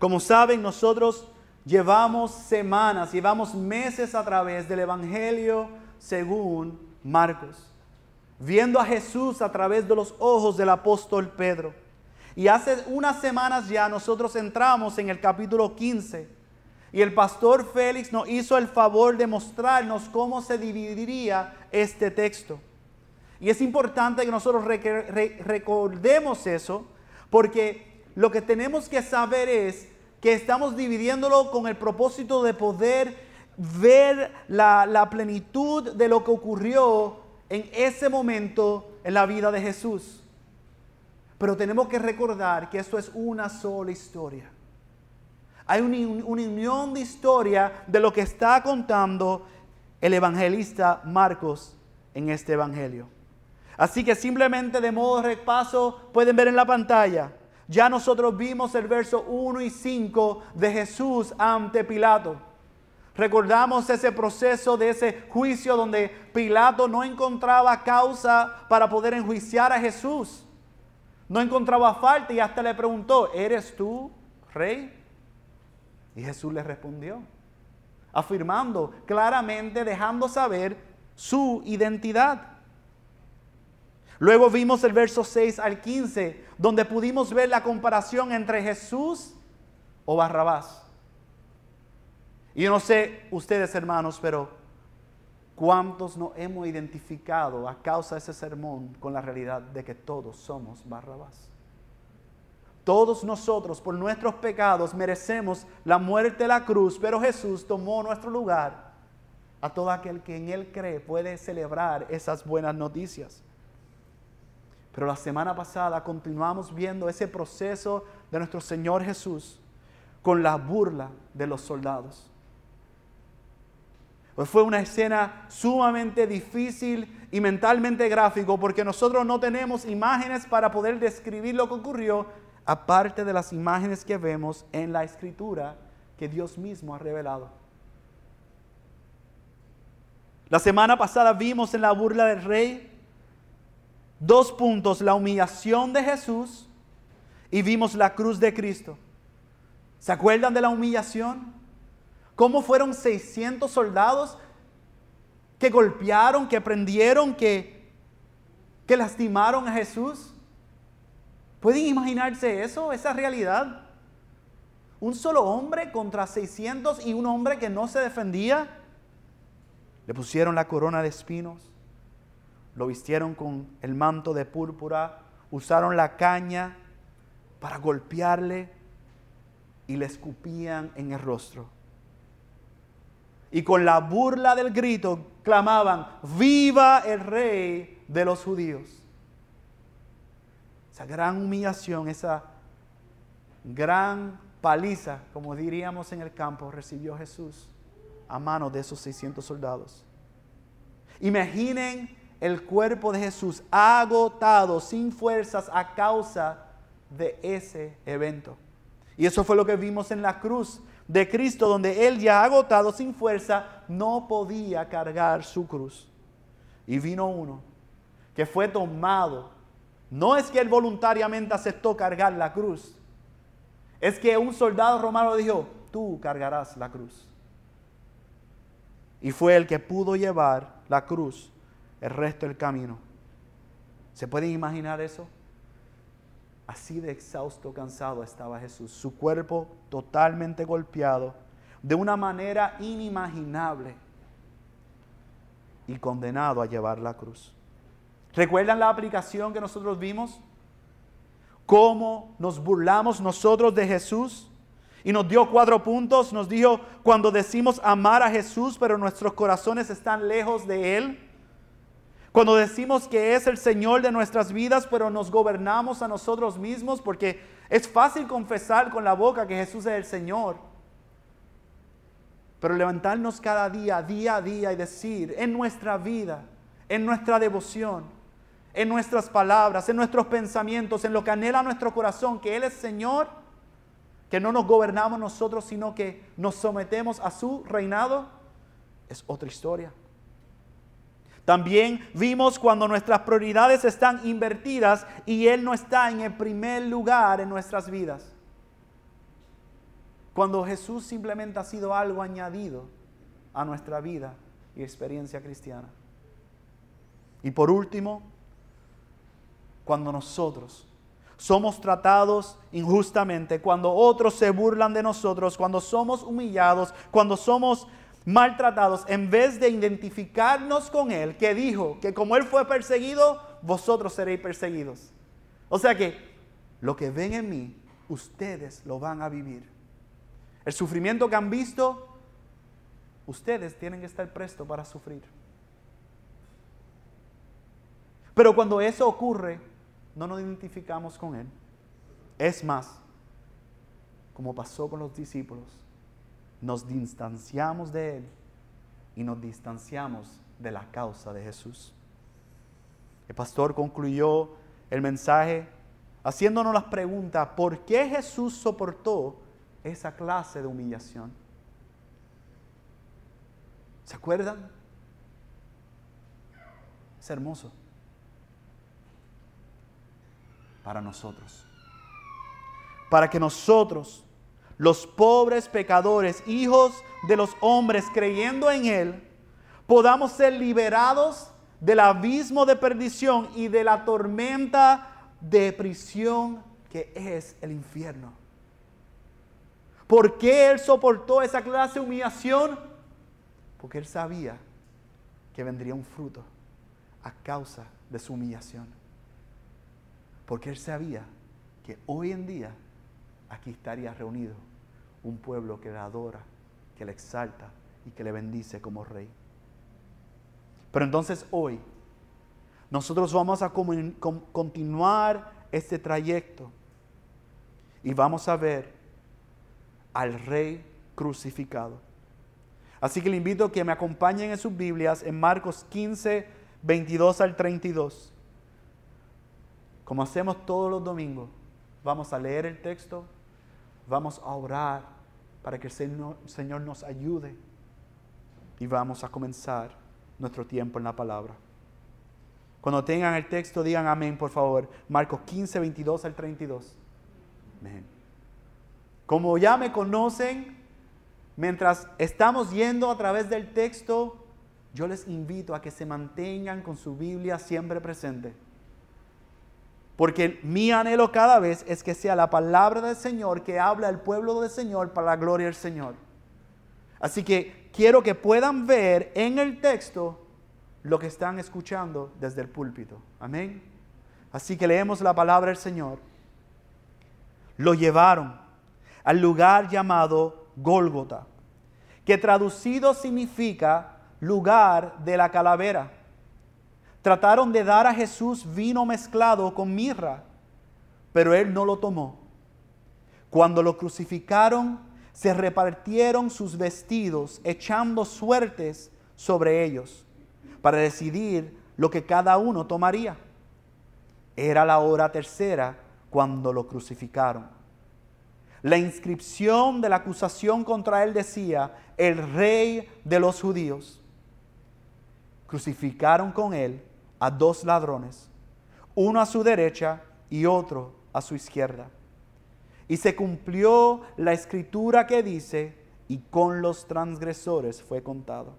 Como saben, nosotros llevamos semanas, llevamos meses a través del Evangelio según Marcos, viendo a Jesús a través de los ojos del apóstol Pedro. Y hace unas semanas ya nosotros entramos en el capítulo 15 y el pastor Félix nos hizo el favor de mostrarnos cómo se dividiría este texto. Y es importante que nosotros recordemos eso porque lo que tenemos que saber es que estamos dividiéndolo con el propósito de poder ver la, plenitud de lo que ocurrió en ese momento en la vida de Jesús. Pero tenemos que recordar que esto es una sola historia. Hay una, unión de historia de lo que está contando el evangelista Marcos en este evangelio. Así que simplemente de modo repaso pueden ver en la pantalla. Ya nosotros vimos el verso 1 y 5 de Jesús ante Pilato. Recordamos ese proceso de ese juicio donde Pilato no encontraba causa para poder enjuiciar a Jesús. No encontraba falta y hasta le preguntó, ¿eres tú rey? Y Jesús le respondió, afirmando claramente, dejando saber su identidad. Luego vimos el verso 6 al 15, donde pudimos ver la comparación entre Jesús o Barrabás. Y yo no sé ustedes hermanos, pero ¿cuántos nos hemos identificado a causa de ese sermón con la realidad de que todos somos Barrabás? Todos nosotros por nuestros pecados merecemos la muerte de la cruz, pero Jesús tomó nuestro lugar. A todo aquel que en Él cree puede celebrar esas buenas noticias. Pero la semana pasada continuamos viendo ese proceso de nuestro Señor Jesús con la burla de los soldados. Pues fue una escena sumamente difícil y mentalmente gráfico porque nosotros no tenemos imágenes para poder describir lo que ocurrió aparte de las imágenes que vemos en la escritura que Dios mismo ha revelado. La semana pasada vimos en la burla del rey dos puntos, la humillación de Jesús y vimos la cruz de Cristo. ¿Se acuerdan de la humillación? ¿Cómo fueron 600 soldados que golpearon, que prendieron, que, que lastimaron a Jesús? ¿Pueden imaginarse eso, esa realidad? Un solo hombre contra 600 y un hombre que no se defendía. Le pusieron la corona de espinos lo vistieron con el manto de púrpura, usaron la caña para golpearle y le escupían en el rostro. Y con la burla del grito clamaban, viva el rey de los judíos. Esa gran humillación, esa gran paliza, como diríamos en el campo, recibió Jesús a manos de esos 600 soldados. Imaginen el cuerpo de Jesús agotado, sin fuerzas a causa de ese evento. Y eso fue lo que vimos en la cruz de Cristo, donde Él ya agotado, sin fuerza, no podía cargar su cruz. Y vino uno que fue tomado. No es que Él voluntariamente aceptó cargar la cruz. Es que un soldado romano dijo, tú cargarás la cruz. Y fue el que pudo llevar la cruz el resto del camino. ¿Se pueden imaginar eso? Así de exhausto, cansado estaba Jesús, su cuerpo totalmente golpeado, de una manera inimaginable y condenado a llevar la cruz. ¿Recuerdan la aplicación que nosotros vimos? ¿Cómo nos burlamos nosotros de Jesús? Y nos dio cuatro puntos. Nos dijo, cuando decimos amar a Jesús, pero nuestros corazones están lejos de Él. Cuando decimos que es el Señor de nuestras vidas, pero nos gobernamos a nosotros mismos, porque es fácil confesar con la boca que Jesús es el Señor. Pero levantarnos cada día, día a día y decir en nuestra vida, en nuestra devoción, en nuestras palabras, en nuestros pensamientos, en lo que anhela nuestro corazón, que Él es Señor, que no nos gobernamos nosotros, sino que nos sometemos a su reinado, es otra historia. También vimos cuando nuestras prioridades están invertidas y Él no está en el primer lugar en nuestras vidas. cuando Jesús simplemente ha sido algo añadido a nuestra vida y experiencia cristiana. Y por último, cuando nosotros somos tratados injustamente, cuando otros se burlan de nosotros, cuando somos humillados, cuando somos maltratados, en vez de identificarnos con Él, que dijo que como Él fue perseguido, vosotros seréis perseguidos. O sea que lo que ven en mí, ustedes lo van a vivir. El sufrimiento que han visto, ustedes tienen que estar prestos para sufrir. Pero cuando eso ocurre, no nos identificamos con Él. Es más, como pasó con los discípulos, nos distanciamos de Él y nos distanciamos de la causa de Jesús. El pastor concluyó el mensaje haciéndonos las preguntas, ¿por qué Jesús soportó esa clase de humillación? ¿Se acuerdan? Es hermoso para nosotros. Para que nosotros, los pobres pecadores, hijos de los hombres, creyendo en Él, podamos ser liberados del abismo de perdición y de la tormenta de prisión que es el infierno. ¿Por qué Él soportó esa clase de humillación? Porque Él sabía que vendría un fruto a causa de su humillación. Porque Él sabía que hoy en día aquí estaría reunido un pueblo que le adora, que le exalta y que le bendice como rey. Pero entonces hoy nosotros vamos a continuar este trayecto y vamos a ver al rey crucificado. Así que le invito a que me acompañen en sus Biblias en Marcos 15, 22 al 32. Como hacemos todos los domingos, vamos a leer el texto, vamos a orar para que el Señor, nos ayude y vamos a comenzar nuestro tiempo en la palabra. Cuando tengan el texto, digan amén, por favor. Marcos 15, 22 al 32. Amén. Como ya me conocen, mientras estamos yendo a través del texto, yo les invito a que se mantengan con su Biblia siempre presente. Porque mi anhelo cada vez es que sea la palabra del Señor que habla el pueblo del Señor para la gloria del Señor. Así que quiero que puedan ver en el texto lo que están escuchando desde el púlpito. Amén. Así que leemos la palabra del Señor. Lo llevaron al lugar llamado Gólgota, que traducido significa lugar de la calavera. Trataron de dar a Jesús vino mezclado con mirra, pero él no lo tomó. Cuando lo crucificaron, se repartieron sus vestidos, echando suertes sobre ellos, para decidir lo que cada uno tomaría. Era la hora tercera cuando lo crucificaron. La inscripción de la acusación contra él decía, el rey de los judíos. Crucificaron con él a dos ladrones, uno a su derecha y otro a su izquierda. Y se cumplió la escritura que dice, y con los transgresores fue contado.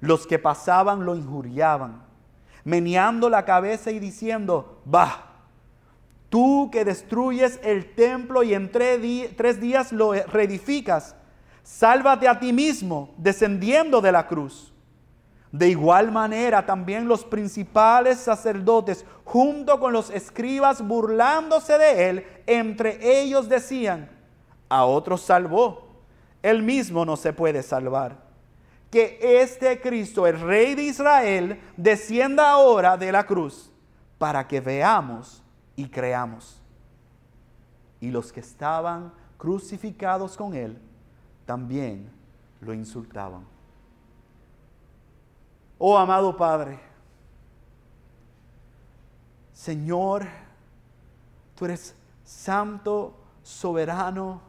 Los que pasaban lo injuriaban, meneando la cabeza y diciendo, bah, tú que destruyes el templo y en tres, días lo reedificas, sálvate a ti mismo descendiendo de la cruz. De igual manera también los principales sacerdotes, junto con los escribas, burlándose de él, entre ellos decían, a otros salvó, él mismo no se puede salvar. Que este Cristo, el Rey de Israel, descienda ahora de la cruz para que veamos y creamos. Y los que estaban crucificados con él también lo insultaban. Oh amado Padre, Señor, tú eres santo, soberano,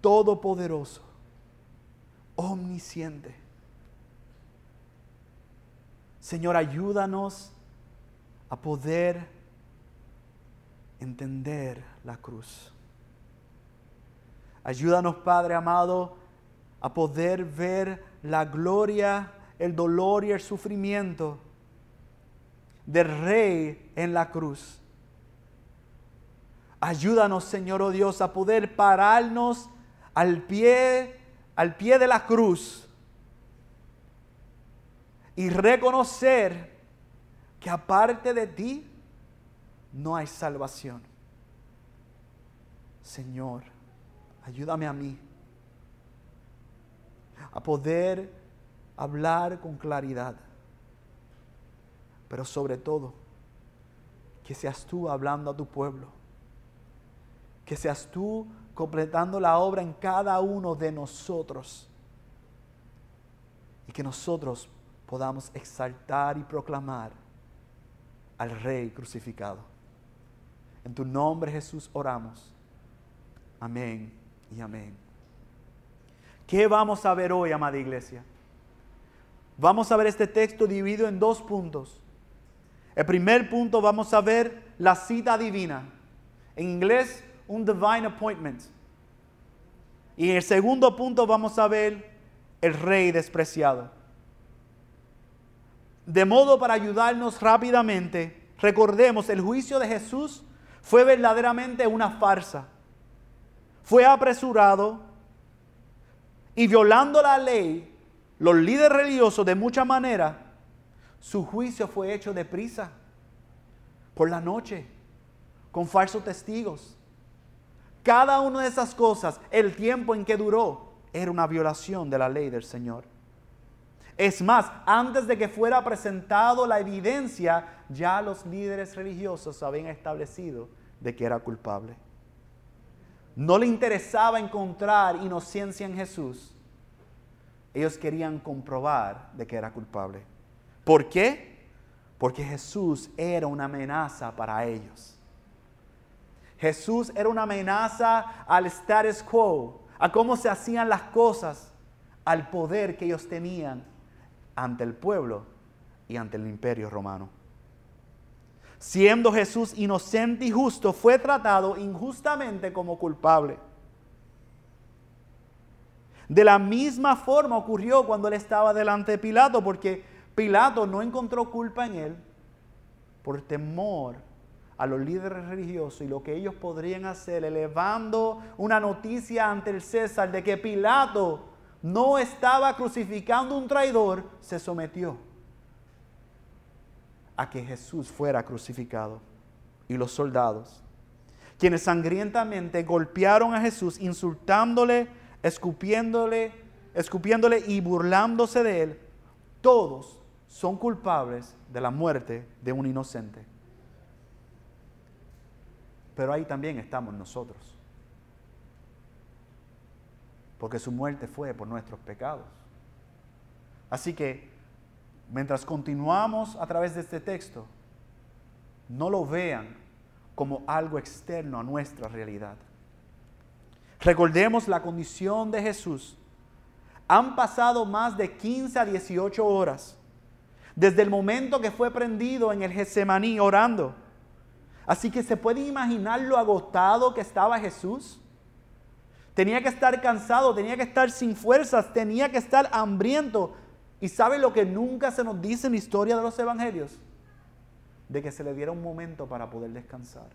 todopoderoso, omnisciente. Señor, ayúdanos a poder entender la cruz. Ayúdanos, Padre amado, a poder ver la gloria, el dolor y el sufrimiento del Rey en la cruz. Ayúdanos, Señor oh Dios, a poder pararnos al pie, al pie de la cruz y reconocer que aparte de ti no hay salvación. Señor, ayúdame a mí a poder hablar con claridad, pero sobre todo que seas tú hablando a tu pueblo, que seas tú completando la obra en cada uno de nosotros y que nosotros podamos exaltar y proclamar al Rey crucificado. En tu nombre Jesús oramos. Amén y amén. ¿Qué vamos a ver hoy, amada iglesia? Vamos a ver este texto dividido en dos puntos. El primer punto vamos a ver la cita divina. En inglés, un divine appointment. Y en el segundo punto vamos a ver el rey despreciado. De modo para ayudarnos rápidamente, recordemos, el juicio de Jesús fue verdaderamente una farsa. Fue apresurado y violando la ley, los líderes religiosos de mucha manera, su juicio fue hecho deprisa, por la noche, con falsos testigos. Cada una de esas cosas, el tiempo en que duró, era una violación de la ley del Señor. Es más, antes de que fuera presentado la evidencia, ya los líderes religiosos habían establecido de que era culpable. No le interesaba encontrar inocencia en Jesús. Ellos querían comprobar de que era culpable. ¿Por qué? Porque Jesús era una amenaza para ellos. Jesús era una amenaza al status quo, a cómo se hacían las cosas, al poder que ellos tenían ante el pueblo y ante el imperio romano. Siendo Jesús inocente y justo, fue tratado injustamente como culpable. De la misma forma ocurrió cuando él estaba delante de Pilato, porque Pilato no encontró culpa en él por temor a los líderes religiosos y lo que ellos podrían hacer, elevando una noticia ante el César de que Pilato no estaba crucificando un traidor, se sometió a que Jesús fuera crucificado. Y los soldados, quienes sangrientamente golpearon a Jesús, insultándole, escupiéndole, escupiéndole y burlándose de él, todos son culpables de la muerte de un inocente. Pero ahí también estamos nosotros porque su muerte fue por nuestros pecados. Así que, mientras continuamos a través de este texto, no lo vean como algo externo a nuestra realidad. Recordemos la condición de Jesús. Han pasado más de 15 a 18 horas desde el momento que fue prendido en el Getsemaní orando. Así que se puede imaginar lo agotado que estaba Jesús. Tenía que estar cansado, tenía que estar sin fuerzas, tenía que estar hambriento. ¿Y sabe lo que nunca se nos dice en la historia de los evangelios? De que se le diera un momento para poder descansar.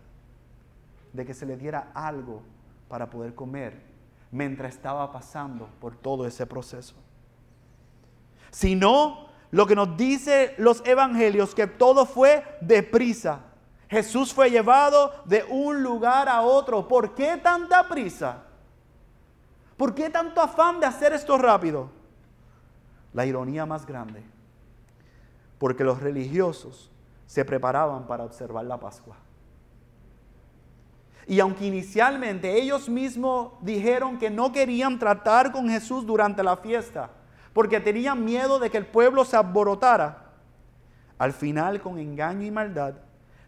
De que se le diera algo para poder comer mientras estaba pasando por todo ese proceso. Si no, lo que nos dice los evangelios, que todo fue deprisa. Jesús fue llevado de un lugar a otro. ¿Por qué tanta prisa? ¿Por qué tanto afán de hacer esto rápido? La ironía más grande, porque los religiosos se preparaban para observar la Pascua. Y aunque inicialmente ellos mismos dijeron que no querían tratar con Jesús durante la fiesta, porque tenían miedo de que el pueblo se aborotara, al final con engaño y maldad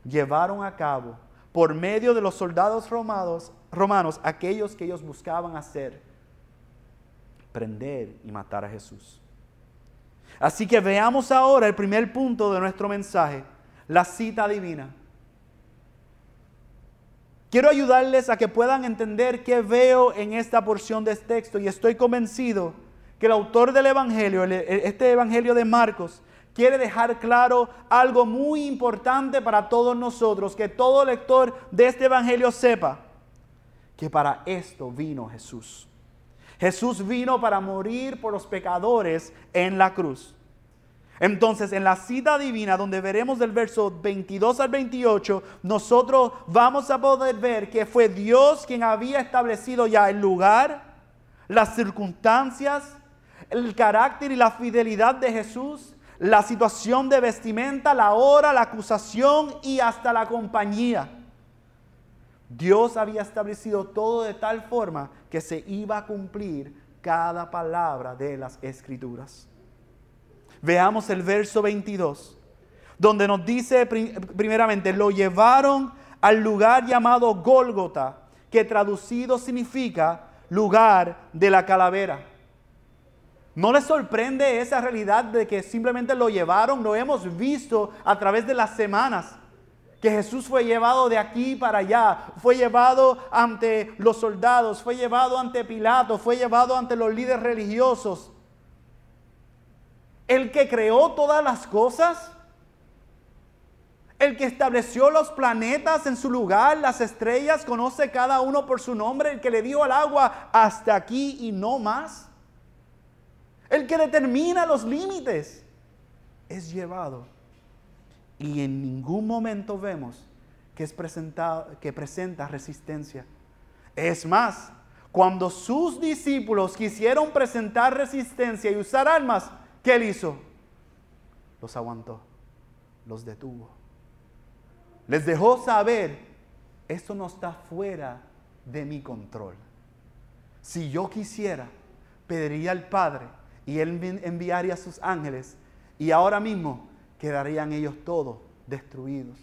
llevaron a cabo por medio de los soldados romanos, romanos aquellos que ellos buscaban hacer prender y matar a Jesús. Así que veamos ahora el primer punto de nuestro mensaje, la cita divina. Quiero ayudarles a que puedan entender qué veo en esta porción de este texto y estoy convencido que el autor del Evangelio, este Evangelio de Marcos, quiere dejar claro algo muy importante para todos nosotros, que todo lector de este Evangelio sepa que para esto vino Jesús. Jesús vino para morir por los pecadores en la cruz. Entonces, en la cita divina, donde veremos del verso 22 al 28, nosotros vamos a poder ver que fue Dios quien había establecido ya el lugar, las circunstancias, el carácter y la fidelidad de Jesús la situación de vestimenta, la hora, la acusación y hasta la compañía. Dios había establecido todo de tal forma que se iba a cumplir cada palabra de las escrituras. Veamos el verso 22, donde nos dice primeramente, lo llevaron al lugar llamado Gólgota, que traducido significa lugar de la calavera. ¿No les sorprende esa realidad de que simplemente lo llevaron? Lo hemos visto a través de las semanas. Que Jesús fue llevado de aquí para allá, fue llevado ante los soldados, fue llevado ante Pilato, fue llevado ante los líderes religiosos. El que creó todas las cosas, el que estableció los planetas en su lugar, las estrellas, conoce cada uno por su nombre, el que le dio al agua hasta aquí y no más el que determina los límites, es llevado. Y en ningún momento vemos que, es presentado, que presenta resistencia. Es más, cuando sus discípulos quisieron presentar resistencia y usar armas, ¿qué él hizo? Los aguantó, los detuvo. Les dejó saber, esto no está fuera de mi control. Si yo quisiera, pediría al Padre y Él enviaría a sus ángeles y ahora mismo quedarían ellos todos destruidos.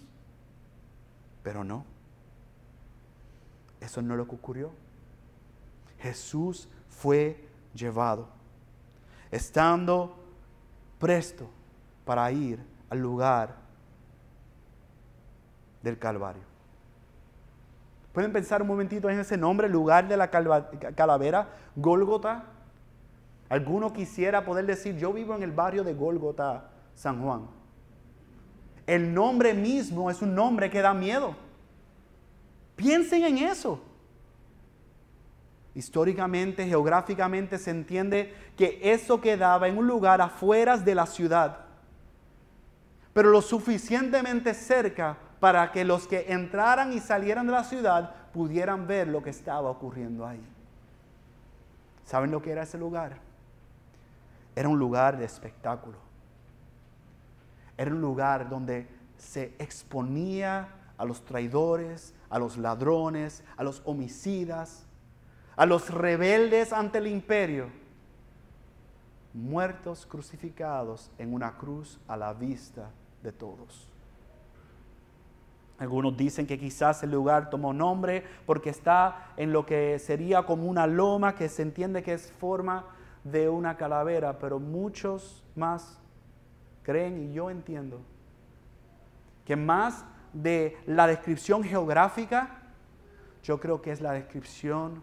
Pero no. Eso no es lo que ocurrió. Jesús fue llevado, estando presto para ir al lugar del Calvario. ¿Pueden pensar un momentito en ese nombre, lugar de la calavera, Gólgota? Alguno quisiera poder decir, yo vivo en el barrio de Gólgota, San Juan. El nombre mismo es un nombre que da miedo. Piensen en eso. Históricamente, geográficamente se entiende que eso quedaba en un lugar afuera de la ciudad, pero lo suficientemente cerca para que los que entraran y salieran de la ciudad pudieran ver lo que estaba ocurriendo ahí. ¿Saben lo que era ese lugar? Era un lugar de espectáculo. Era un lugar donde se exponía a los traidores, a los ladrones, a los homicidas, a los rebeldes ante el imperio, muertos crucificados en una cruz a la vista de todos. Algunos dicen que quizás el lugar tomó nombre porque está en lo que sería como una loma que se entiende que es forma de una calavera, pero muchos más creen y yo entiendo que más de la descripción geográfica, yo creo que es la descripción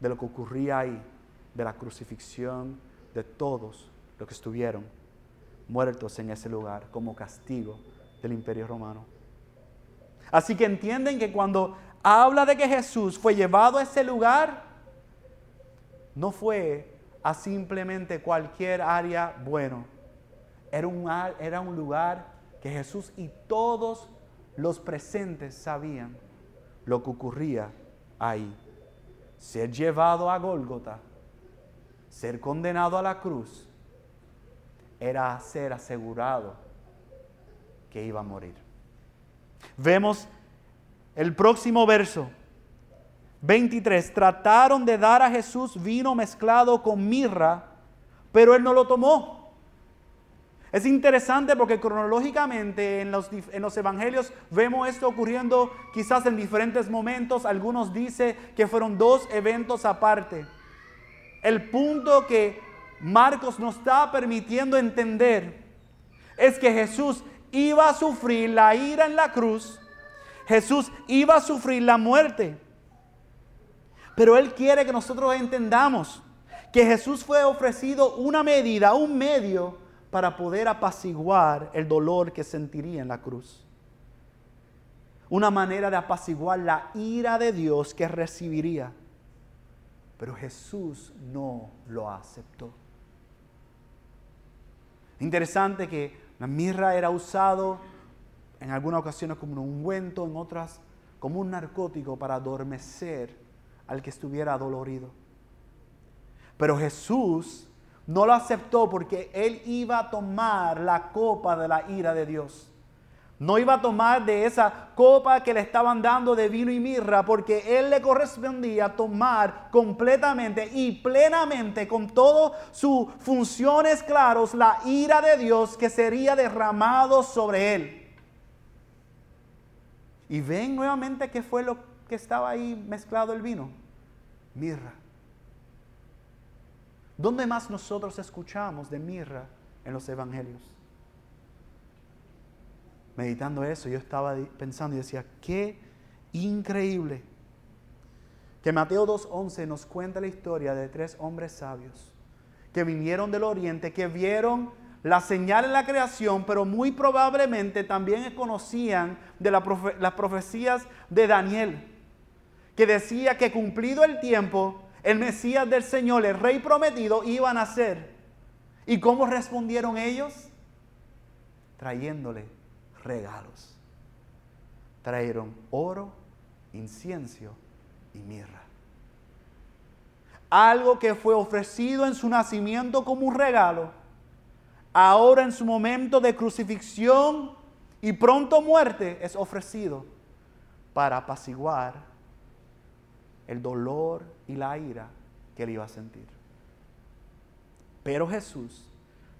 de lo que ocurría ahí, de la crucifixión de todos los que estuvieron muertos en ese lugar como castigo del imperio romano. Así que entienden que cuando habla de que Jesús fue llevado a ese lugar, no fue a simplemente cualquier área bueno. Era un, era un lugar que Jesús y todos los presentes sabían lo que ocurría ahí. Ser llevado a Gólgota, ser condenado a la cruz, era ser asegurado que iba a morir. Vemos el próximo verso, 23, trataron de dar a Jesús vino mezclado con mirra, pero él no lo tomó. Es interesante porque cronológicamente en los, en los, evangelios vemos esto ocurriendo quizás en diferentes momentos. Algunos dicen que fueron dos eventos aparte. El punto que Marcos nos está permitiendo entender es que Jesús iba a sufrir la ira en la cruz Jesús iba a sufrir la muerte. Pero Él quiere que nosotros entendamos que Jesús fue ofrecido una medida, un medio para poder apaciguar el dolor que sentiría en la cruz. Una manera de apaciguar la ira de Dios que recibiría. Pero Jesús no lo aceptó. Interesante que la mirra era usado en algunas ocasiones como un ungüento, en otras como un narcótico para adormecer al que estuviera dolorido. Pero Jesús no lo aceptó porque él iba a tomar la copa de la ira de Dios. No iba a tomar de esa copa que le estaban dando de vino y mirra, porque él le correspondía tomar completamente y plenamente, con todas sus funciones claros, la ira de Dios que sería derramado sobre él. Y ven nuevamente qué fue lo que estaba ahí mezclado el vino. Mirra. ¿Dónde más nosotros escuchamos de mirra en los evangelios? meditando eso, yo estaba pensando y decía, qué increíble que Mateo 2.11 nos cuenta la historia de tres hombres sabios que vinieron del oriente, que vieron la señal en la creación, pero muy probablemente también conocían de las profecías de Daniel, que decía que cumplido el tiempo, el Mesías del Señor, el Rey prometido, iba a nacer. ¿Y cómo respondieron ellos? Trayéndole regalos. Trajeron oro, incienso y mirra. Algo que fue ofrecido en su nacimiento como un regalo, ahora en su momento de crucifixión y pronto muerte es ofrecido para apaciguar el dolor y la ira que él iba a sentir. Pero Jesús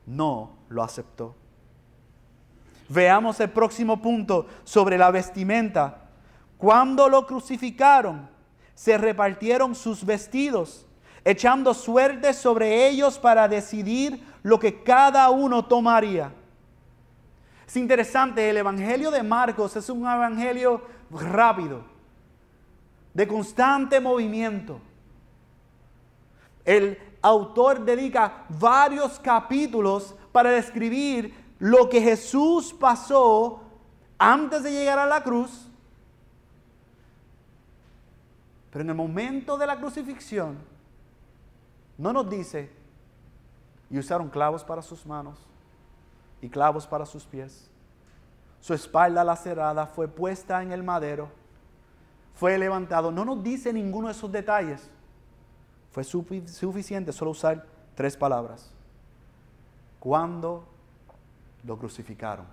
no lo aceptó. Veamos el próximo punto sobre la vestimenta. Cuando lo crucificaron, se repartieron sus vestidos, echando suerte sobre ellos para decidir lo que cada uno tomaría. Es interesante, el Evangelio de Marcos es un evangelio rápido, de constante movimiento. El autor dedica varios capítulos para describir lo que Jesús pasó antes de llegar a la cruz, pero en el momento de la crucifixión, no nos dice, y usaron clavos para sus manos y clavos para sus pies. Su espalda lacerada fue puesta en el madero, fue levantado. No nos dice ninguno de esos detalles. Fue suficiente solo usar tres palabras. Cuando lo crucificaron.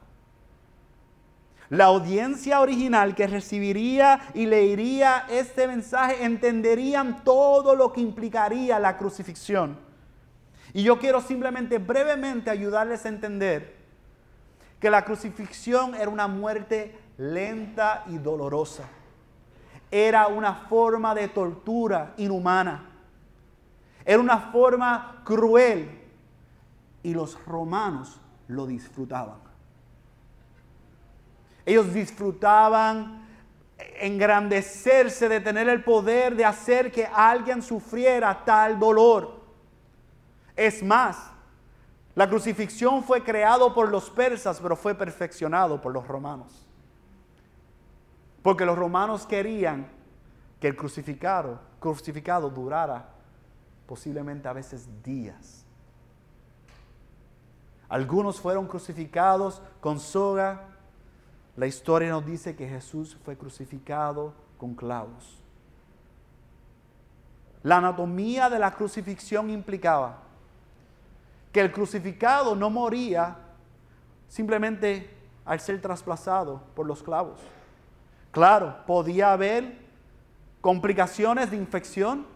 La audiencia original que recibiría y leería este mensaje entenderían todo lo que implicaría la crucifixión. Y yo quiero simplemente brevemente ayudarles a entender que la crucifixión era una muerte lenta y dolorosa. Era una forma de tortura inhumana. Era una forma cruel. Y los romanos lo disfrutaban. Ellos disfrutaban engrandecerse de tener el poder de hacer que alguien sufriera tal dolor. Es más, la crucifixión fue creado por los persas, pero fue perfeccionado por los romanos. Porque los romanos querían que el crucificado, crucificado durara posiblemente a veces días. Algunos fueron crucificados con soga. La historia nos dice que Jesús fue crucificado con clavos. La anatomía de la crucifixión implicaba que el crucificado no moría simplemente al ser trasplazado por los clavos. Claro, podía haber complicaciones de infección,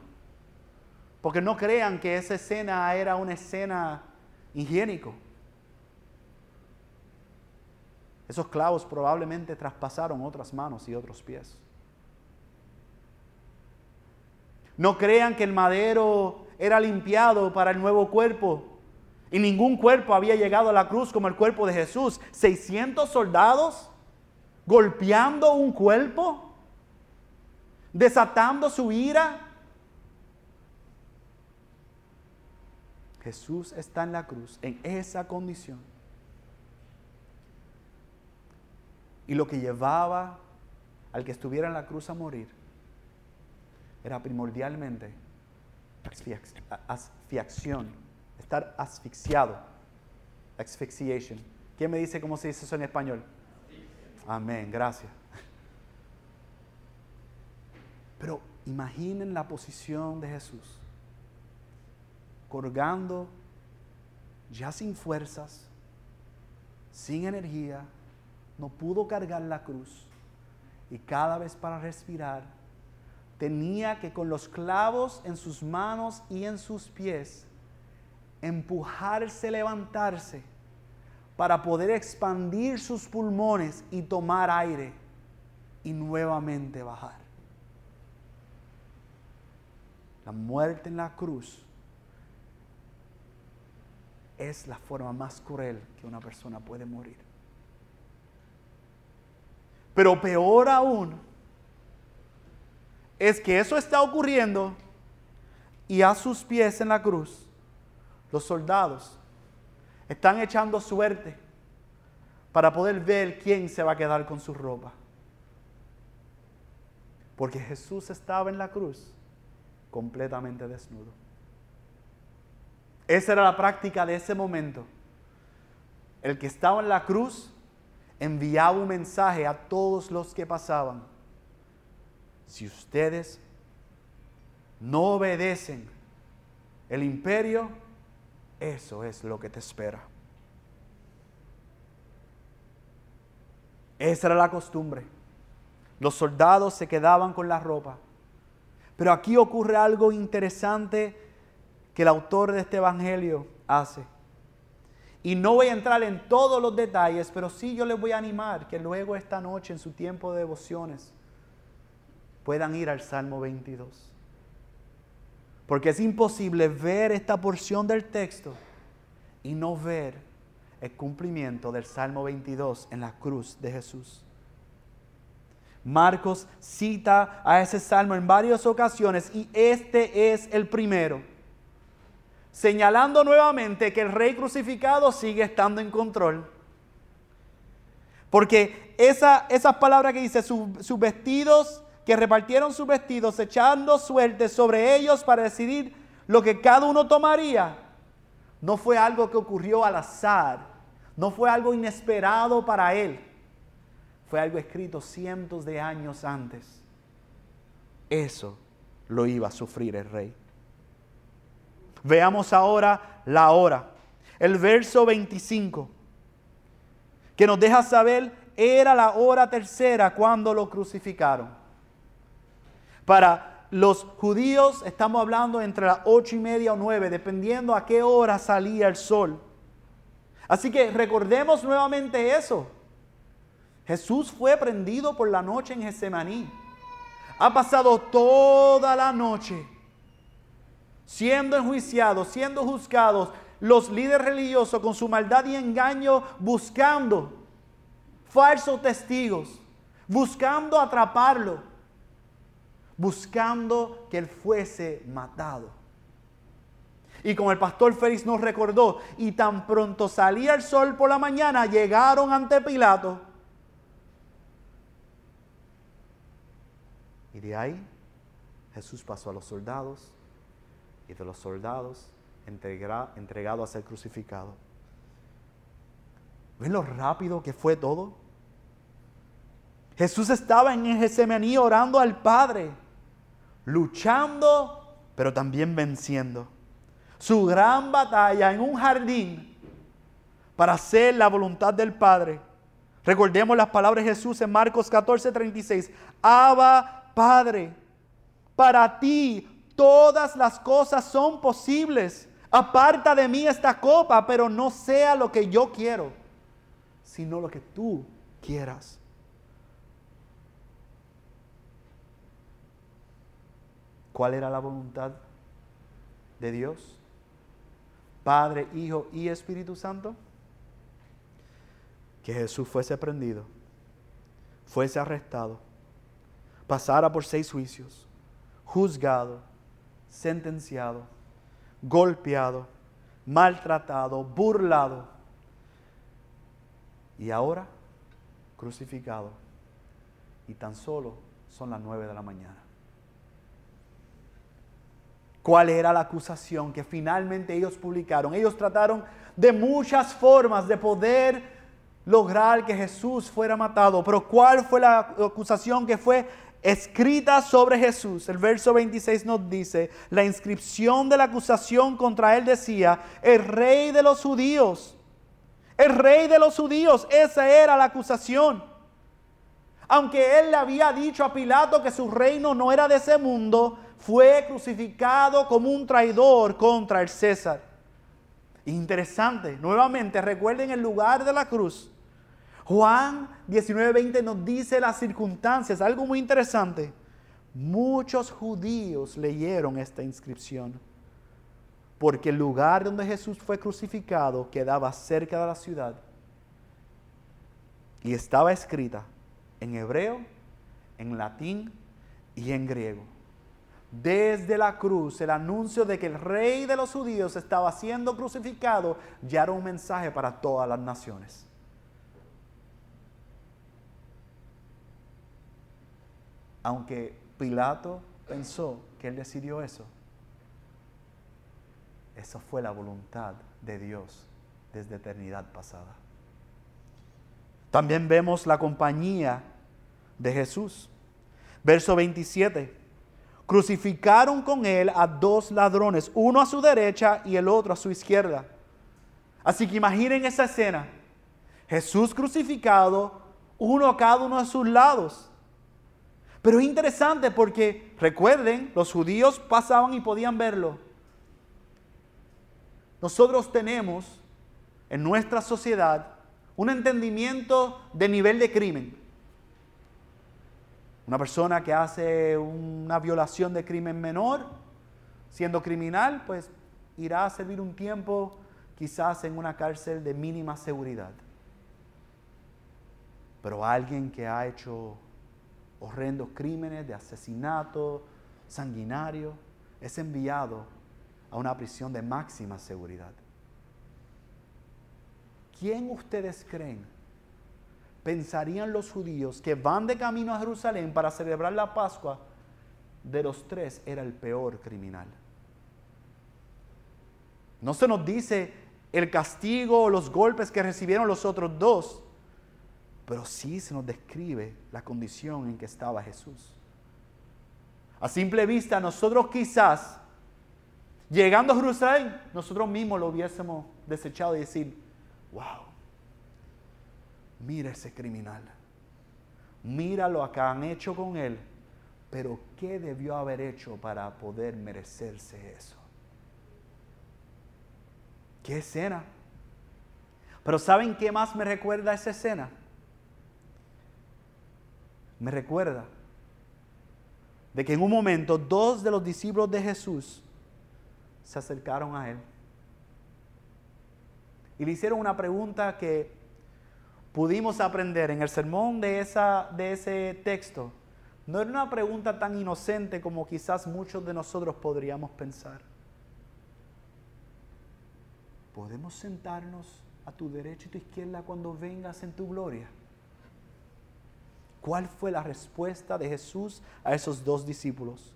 porque no crean que esa escena era una escena higiénico. Esos clavos probablemente traspasaron otras manos y otros pies. No crean que el madero era limpiado para el nuevo cuerpo. Y ningún cuerpo había llegado a la cruz como el cuerpo de Jesús. 600 soldados golpeando un cuerpo, desatando su ira. Jesús está en la cruz en esa condición. Y lo que llevaba al que estuviera en la cruz a morir era primordialmente asfixiación, estar asfixiado, asphyxiation. ¿Quién me dice cómo se dice eso en español? Amén, gracias. Pero imaginen la posición de Jesús, colgando, ya sin fuerzas, sin energía, no pudo cargar la cruz y cada vez para respirar tenía que con los clavos en sus manos y en sus pies empujarse, levantarse para poder expandir sus pulmones y tomar aire y nuevamente bajar. La muerte en la cruz es la forma más cruel que una persona puede morir. Pero peor aún es que eso está ocurriendo y a sus pies en la cruz los soldados están echando suerte para poder ver quién se va a quedar con su ropa. Porque Jesús estaba en la cruz completamente desnudo. Esa era la práctica de ese momento. El que estaba en la cruz enviaba un mensaje a todos los que pasaban. Si ustedes no obedecen el imperio, eso es lo que te espera. Esa era la costumbre. Los soldados se quedaban con la ropa. Pero aquí ocurre algo interesante que el autor de este evangelio hace. Y no voy a entrar en todos los detalles, pero sí yo les voy a animar que luego esta noche en su tiempo de devociones puedan ir al Salmo 22. Porque es imposible ver esta porción del texto y no ver el cumplimiento del Salmo 22 en la cruz de Jesús. Marcos cita a ese salmo en varias ocasiones y este es el primero, señalando nuevamente que el rey crucificado sigue estando en control. Porque esa, esas palabras que dice, sus vestidos que repartieron sus vestidos echando suerte sobre ellos para decidir lo que cada uno tomaría, no fue algo que ocurrió al azar, no fue algo inesperado para él, fue algo escrito cientos de años antes. Eso lo iba a sufrir el rey. Veamos ahora la hora. El verso 25, que nos deja saber, era la hora tercera cuando lo crucificaron. Para los judíos estamos hablando entre las ocho y media o nueve, dependiendo a qué hora salía el sol. Así que recordemos nuevamente eso. Jesús fue prendido por la noche en Getsemaní. Ha pasado toda la noche siendo enjuiciados, siendo juzgados, los líderes religiosos con su maldad y engaño buscando falsos testigos, buscando atraparlo buscando que él fuese matado. Y como el pastor Félix nos recordó, y tan pronto salía el sol por la mañana, llegaron ante Pilato. Y de ahí Jesús pasó a los soldados y de los soldados entregado a ser crucificado. ¿Ven lo rápido que fue todo? Jesús estaba en el orando al Padre luchando, pero también venciendo. Su gran batalla en un jardín para hacer la voluntad del Padre. Recordemos las palabras de Jesús en Marcos 14, 36. Abba, Padre, para ti todas las cosas son posibles. Aparta de mí esta copa, pero no sea lo que yo quiero, sino lo que tú quieras. ¿Cuál era la voluntad de Dios? Padre, Hijo y Espíritu Santo. Que Jesús fuese prendido, fuese arrestado, pasara por seis juicios, juzgado, sentenciado, golpeado, maltratado, burlado y ahora crucificado. Y tan solo son las nueve de la mañana. ¿Cuál era la acusación que finalmente ellos publicaron? Ellos trataron de muchas formas de poder lograr que Jesús fuera matado. Pero ¿cuál fue la acusación que fue escrita sobre Jesús? El verso 26 nos dice, la inscripción de la acusación contra él decía, el rey de los judíos. El rey de los judíos, esa era la acusación. Aunque él le había dicho a Pilato que su reino no era de ese mundo, fue crucificado como un traidor contra el César. Interesante, nuevamente recuerden el lugar de la cruz. Juan 19:20 nos dice las circunstancias, algo muy interesante. Muchos judíos leyeron esta inscripción, porque el lugar donde Jesús fue crucificado quedaba cerca de la ciudad y estaba escrita en hebreo, en latín y en griego. Desde la cruz, el anuncio de que el rey de los judíos estaba siendo crucificado ya era un mensaje para todas las naciones. Aunque Pilato pensó que él decidió eso, esa fue la voluntad de Dios desde eternidad pasada. También vemos la compañía de Jesús. Verso 27. Crucificaron con él a dos ladrones, uno a su derecha y el otro a su izquierda. Así que imaginen esa escena. Jesús crucificado, uno a cada uno de sus lados. Pero es interesante porque, recuerden, los judíos pasaban y podían verlo. Nosotros tenemos en nuestra sociedad un entendimiento de nivel de crimen. Una persona que hace una violación de crimen menor, siendo criminal, pues irá a servir un tiempo quizás en una cárcel de mínima seguridad. Pero alguien que ha hecho horrendos crímenes de asesinato sanguinario, es enviado a una prisión de máxima seguridad. ¿Quién ustedes creen pensarían los judíos que van de camino a Jerusalén para celebrar la Pascua? De los tres era el peor criminal. No se nos dice el castigo o los golpes que recibieron los otros dos, pero sí se nos describe la condición en que estaba Jesús. A simple vista, nosotros quizás, llegando a Jerusalén, nosotros mismos lo hubiésemos desechado y decir, wow, mira ese criminal, mira lo que han hecho con él, pero ¿qué debió haber hecho para poder merecerse eso? ¿Qué escena? Pero ¿saben qué más me recuerda esa escena? Me recuerda de que en un momento dos de los discípulos de Jesús se acercaron a él y le hicieron una pregunta que pudimos aprender en el sermón de, esa, de ese texto. No era una pregunta tan inocente como quizás muchos de nosotros podríamos pensar. ¿Podemos sentarnos a tu derecha y tu izquierda cuando vengas en tu gloria? ¿Cuál fue la respuesta de Jesús a esos dos discípulos?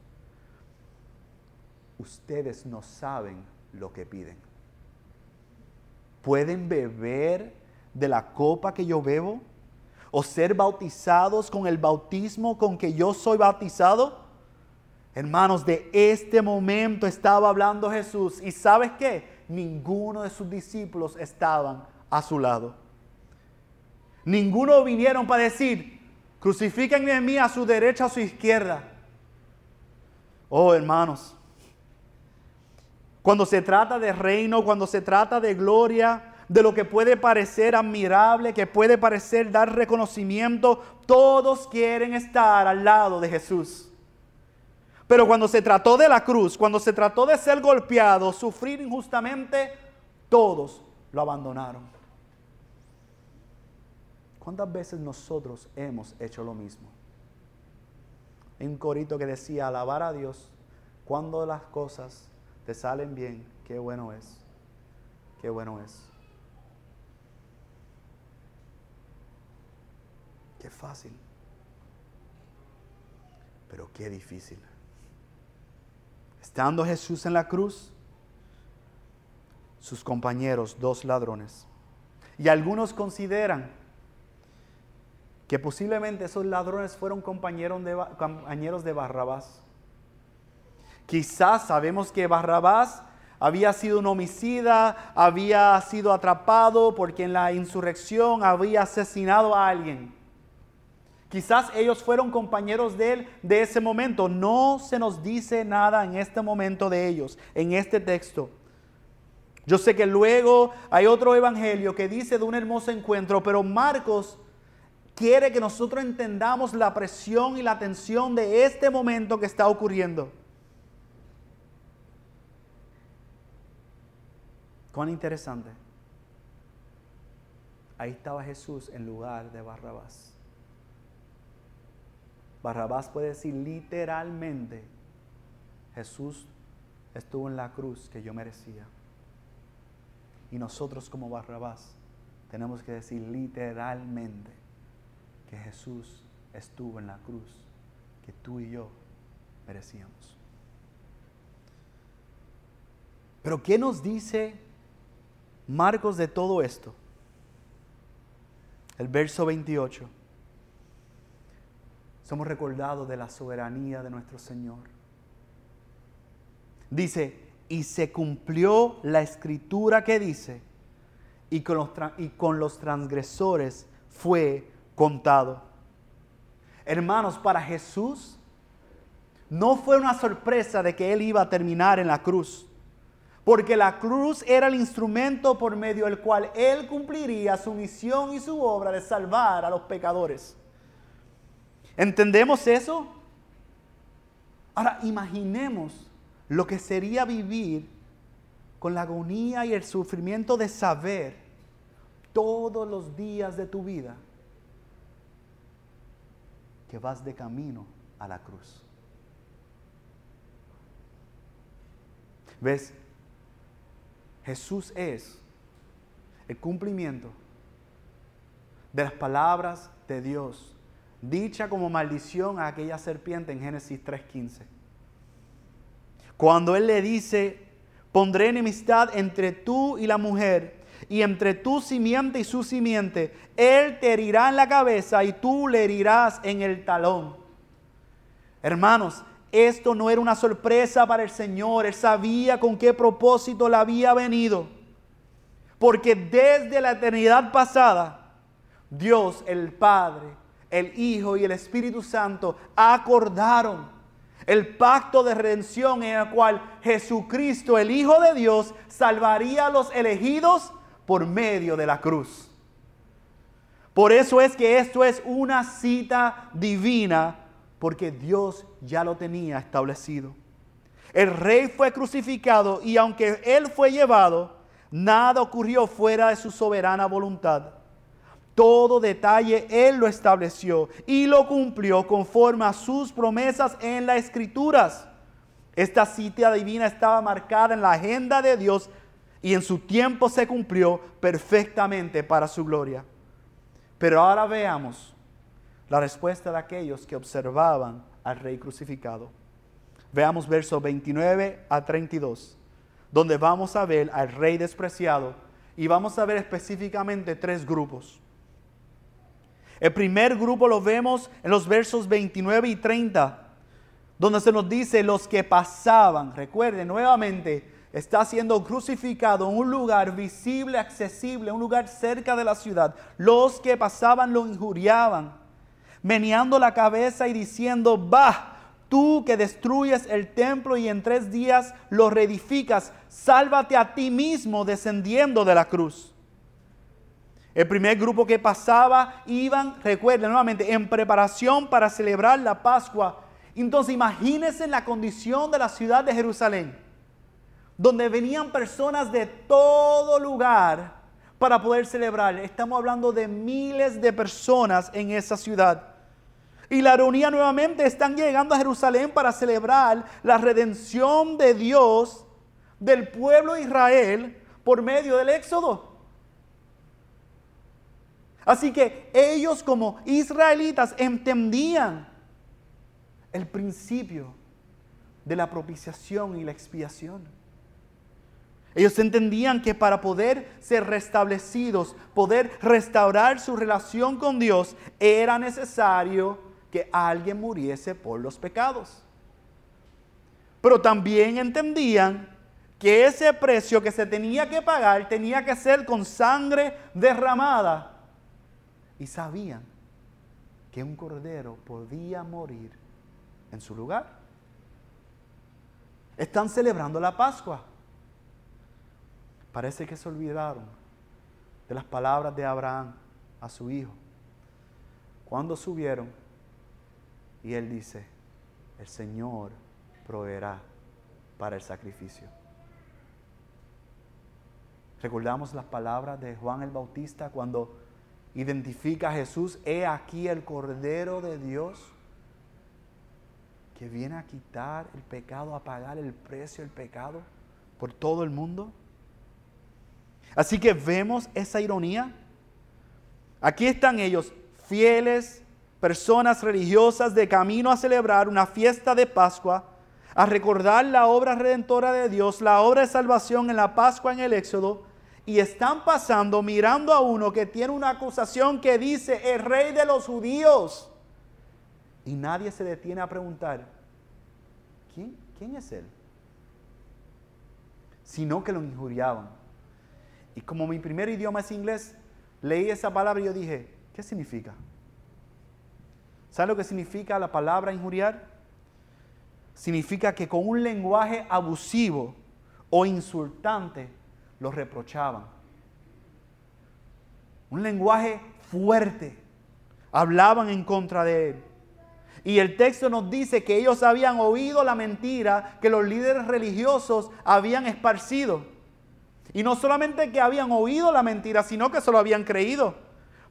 Ustedes no saben lo que piden. ¿Pueden beber de la copa que yo bebo? ¿O ser bautizados con el bautismo con que yo soy bautizado? Hermanos, de este momento estaba hablando Jesús. ¿Y sabes qué? Ninguno de sus discípulos estaban a su lado. Ninguno vinieron para decir, Crucifíquenme en mí a su derecha, a su izquierda. Oh, hermanos. Cuando se trata de reino, cuando se trata de gloria, de lo que puede parecer admirable, que puede parecer dar reconocimiento, todos quieren estar al lado de Jesús. Pero cuando se trató de la cruz, cuando se trató de ser golpeado, sufrir injustamente, todos lo abandonaron. ¿Cuántas veces nosotros hemos hecho lo mismo? Hay un corito que decía, alabar a Dios cuando las cosas te salen bien, qué bueno es, qué bueno es. Qué fácil, pero qué difícil. Estando Jesús en la cruz, sus compañeros, dos ladrones, y algunos consideran que posiblemente esos ladrones fueron compañeros de, Barrabás. Quizás sabemos que Barrabás había sido un homicida, había sido atrapado porque en la insurrección había asesinado a alguien. Quizás ellos fueron compañeros de él de ese momento. No se nos dice nada en este momento de ellos, en este texto. Yo sé que luego hay otro evangelio que dice de un hermoso encuentro, pero Marcos quiere que nosotros entendamos la presión y la tensión de este momento que está ocurriendo. Cuán interesante. Ahí estaba Jesús en lugar de Barrabás. Barrabás puede decir literalmente, Jesús estuvo en la cruz que yo merecía. Y nosotros como Barrabás tenemos que decir literalmente que Jesús estuvo en la cruz que tú y yo merecíamos. Pero ¿qué nos dice Marcos de todo esto? El verso 28. Somos recordados de la soberanía de nuestro Señor. Dice, y se cumplió la escritura que dice, y con los, y con los transgresores fue contado. Hermanos, para Jesús no fue una sorpresa de que Él iba a terminar en la cruz, porque la cruz era el instrumento por medio del cual Él cumpliría su misión y su obra de salvar a los pecadores. ¿Entendemos eso? Ahora imaginemos lo que sería vivir con la agonía y el sufrimiento de saber todos los días de tu vida que vas de camino a la cruz. ¿Ves? Jesús es el cumplimiento de las palabras de Dios, dicha como maldición a aquella serpiente en Génesis 3.15. Cuando Él le dice, pondré enemistad entre tú y la mujer, y entre tu simiente y su simiente, Él te herirá en la cabeza y tú le herirás en el talón. Hermanos, esto no era una sorpresa para el Señor, Él sabía con qué propósito le había venido. Porque desde la eternidad pasada, Dios, el Padre, el Hijo y el Espíritu Santo acordaron el pacto de redención en el cual Jesucristo, el Hijo de Dios, salvaría a los elegidos por medio de la cruz. Por eso es que esto es una cita divina, porque Dios ya lo tenía establecido. El rey fue crucificado y aunque él fue llevado, nada ocurrió fuera de su soberana voluntad. Todo detalle Él lo estableció y lo cumplió conforme a sus promesas en las escrituras. Esta cita divina estaba marcada en la agenda de Dios y en su tiempo se cumplió perfectamente para su gloria. Pero ahora veamos la respuesta de aquellos que observaban al rey crucificado. Veamos versos 29 a 32, donde vamos a ver al rey despreciado y vamos a ver específicamente tres grupos. El primer grupo lo vemos en los versos 29 y 30, donde se nos dice los que pasaban. Recuerden nuevamente, está siendo crucificado en un lugar visible, accesible, un lugar cerca de la ciudad. Los que pasaban lo injuriaban, meneando la cabeza y diciendo, bah, tú que destruyes el templo y en tres días lo reedificas, sálvate a ti mismo descendiendo de la cruz. El primer grupo que pasaba iban, recuerden nuevamente, en preparación para celebrar la Pascua. Entonces imagínense la condición de la ciudad de Jerusalén, donde venían personas de todo lugar para poder celebrar. Estamos hablando de miles de personas en esa ciudad. Y la ironía nuevamente están llegando a Jerusalén para celebrar la redención de Dios del pueblo de Israel por medio del Éxodo. Así que ellos como israelitas entendían el principio de la propiciación y la expiación. Ellos entendían que para poder ser restablecidos, poder restaurar su relación con Dios, era necesario que alguien muriese por los pecados. Pero también entendían que ese precio que se tenía que pagar tenía que ser con sangre derramada. Y sabían que un cordero podía morir en su lugar. Están celebrando la Pascua. Parece que se olvidaron de las palabras de Abraham a su hijo. Cuando subieron, y él dice, el Señor proveerá para el sacrificio. Recordamos las palabras de Juan el Bautista cuando identifica a Jesús, he aquí el Cordero de Dios que viene a quitar el pecado, a pagar el precio del pecado por todo el mundo. Así que vemos esa ironía. Aquí están ellos, fieles, personas religiosas de camino a celebrar una fiesta de Pascua, a recordar la obra redentora de Dios, la obra de salvación en la Pascua en el Éxodo, y están pasando mirando a uno que tiene una acusación que dice el rey de los judíos. Y nadie se detiene a preguntar, ¿quién, quién es él? Sino que lo injuriaban. Y como mi primer idioma es inglés, leí esa palabra y yo dije, ¿qué significa? ¿Sabe lo que significa la palabra injuriar? Significa que con un lenguaje abusivo o insultante los reprochaban. Un lenguaje fuerte. Hablaban en contra de él. Y el texto nos dice que ellos habían oído la mentira que los líderes religiosos habían esparcido. Y no solamente que habían oído la mentira, sino que se lo habían creído.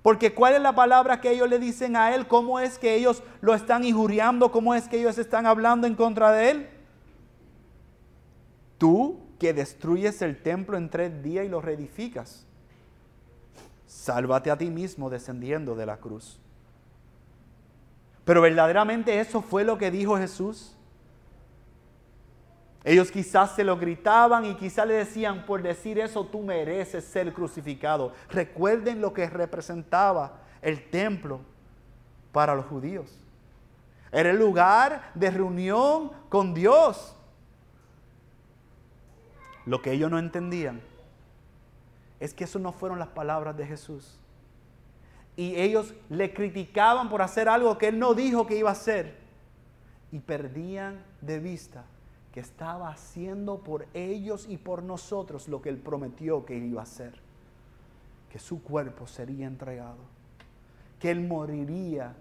Porque cuál es la palabra que ellos le dicen a él, cómo es que ellos lo están injuriando, cómo es que ellos están hablando en contra de él. Tú que destruyes el templo en tres días y lo reedificas, sálvate a ti mismo descendiendo de la cruz. Pero verdaderamente eso fue lo que dijo Jesús. Ellos quizás se lo gritaban y quizás le decían, por decir eso tú mereces ser crucificado. Recuerden lo que representaba el templo para los judíos. Era el lugar de reunión con Dios. Lo que ellos no entendían es que eso no fueron las palabras de Jesús. Y ellos le criticaban por hacer algo que él no dijo que iba a hacer. Y perdían de vista que estaba haciendo por ellos y por nosotros lo que Él prometió que iba a hacer. Que su cuerpo sería entregado, que Él moriría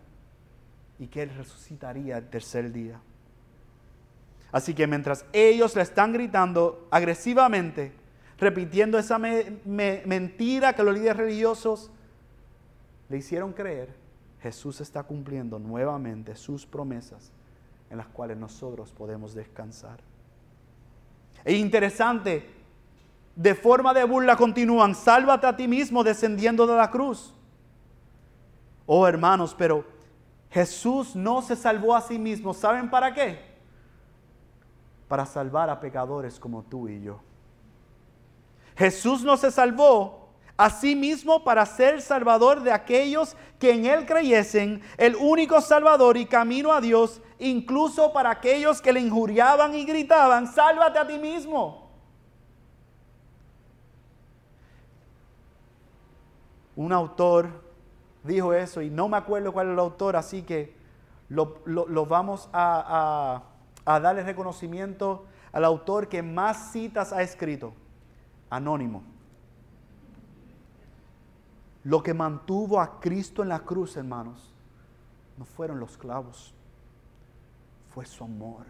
y que Él resucitaría el tercer día. Así que mientras ellos le están gritando agresivamente, repitiendo esa mentira que los líderes religiosos le hicieron creer, Jesús está cumpliendo nuevamente sus promesas en las cuales nosotros podemos descansar. Es interesante, de forma de burla continúan, sálvate a ti mismo descendiendo de la cruz. Oh hermanos, pero Jesús no se salvó a sí mismo. ¿Saben para qué? Para salvar a pecadores como tú y yo. Jesús no se salvó Asimismo, para ser salvador de aquellos que en Él creyesen, el único salvador y camino a Dios, incluso para aquellos que le injuriaban y gritaban, sálvate a ti mismo. Un autor dijo eso y no me acuerdo cuál es el autor, así que lo, vamos a darle reconocimiento al autor que más citas ha escrito, anónimo. Lo que mantuvo a Cristo en la cruz, hermanos, no fueron los clavos, fue su amor.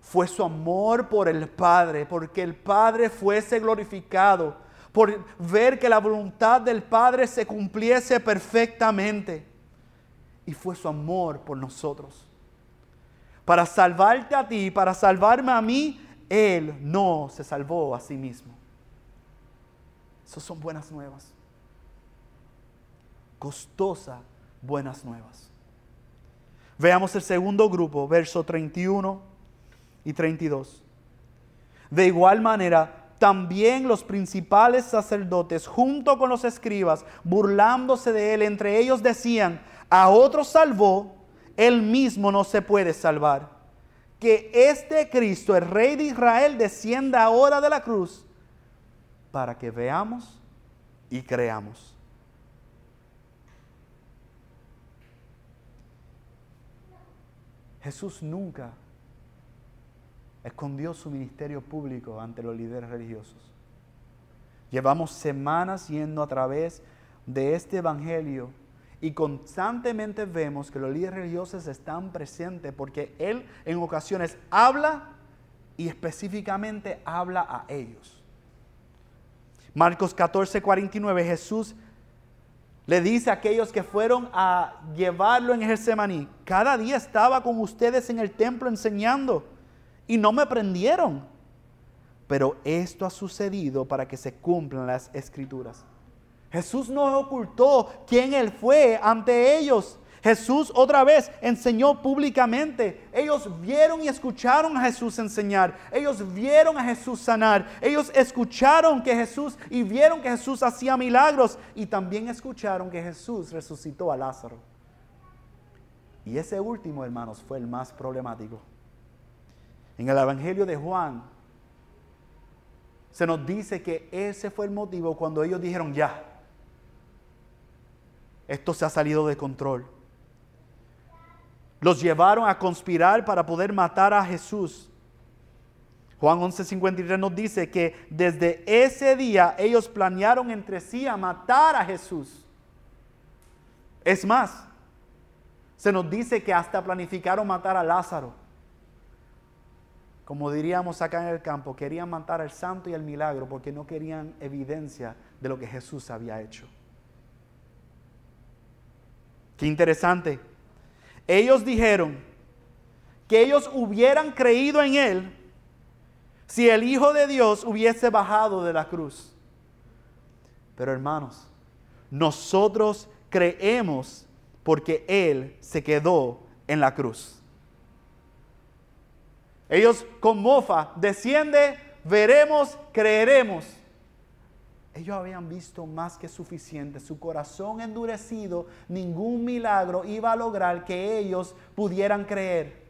Fue su amor por el Padre, porque el Padre fuese glorificado, por ver que la voluntad del Padre se cumpliese perfectamente. Y fue su amor por nosotros. Para salvarte a ti, para salvarme a mí, Él no se salvó a sí mismo. Esas son buenas nuevas. Costosa buenas nuevas. Veamos el segundo grupo, verso 31 y 32. De igual manera, también los principales sacerdotes, junto con los escribas, burlándose de él, entre ellos decían, a otro salvó, él mismo no se puede salvar. Que este Cristo, el Rey de Israel, descienda ahora de la cruz para que veamos y creamos. Jesús nunca escondió su ministerio público ante los líderes religiosos. Llevamos semanas yendo a través de este Evangelio y constantemente vemos que los líderes religiosos están presentes porque Él en ocasiones habla y específicamente habla a ellos. Marcos 14, 49, Jesús le dice a aquellos que fueron a llevarlo en Getsemaní, cada día estaba con ustedes en el templo enseñando y no me prendieron. Pero esto ha sucedido para que se cumplan las escrituras. Jesús no ocultó quién Él fue ante ellos. Jesús otra vez enseñó públicamente. Ellos vieron y escucharon a Jesús enseñar. Ellos vieron a Jesús sanar. Ellos escucharon que Jesús y vieron que Jesús hacía milagros. Y también escucharon que Jesús resucitó a Lázaro. Y ese último, hermanos, fue el más problemático. En el Evangelio de Juan se nos dice que ese fue el motivo cuando ellos dijeron ya, esto se ha salido de control. Los llevaron a conspirar para poder matar a Jesús. Juan 11:53 nos dice que desde ese día ellos planearon entre sí a matar a Jesús. Es más, se nos dice que hasta planificaron matar a Lázaro como diríamos acá en el campo, querían matar al santo y al milagro porque no querían evidencia de lo que Jesús había hecho. Qué interesante. Ellos dijeron que ellos hubieran creído en Él si el Hijo de Dios hubiese bajado de la cruz. Pero hermanos, nosotros creemos porque Él se quedó en la cruz. Ellos con mofa, desciende, veremos, creeremos. Ellos habían visto más que suficiente, su corazón endurecido, ningún milagro iba a lograr que ellos pudieran creer.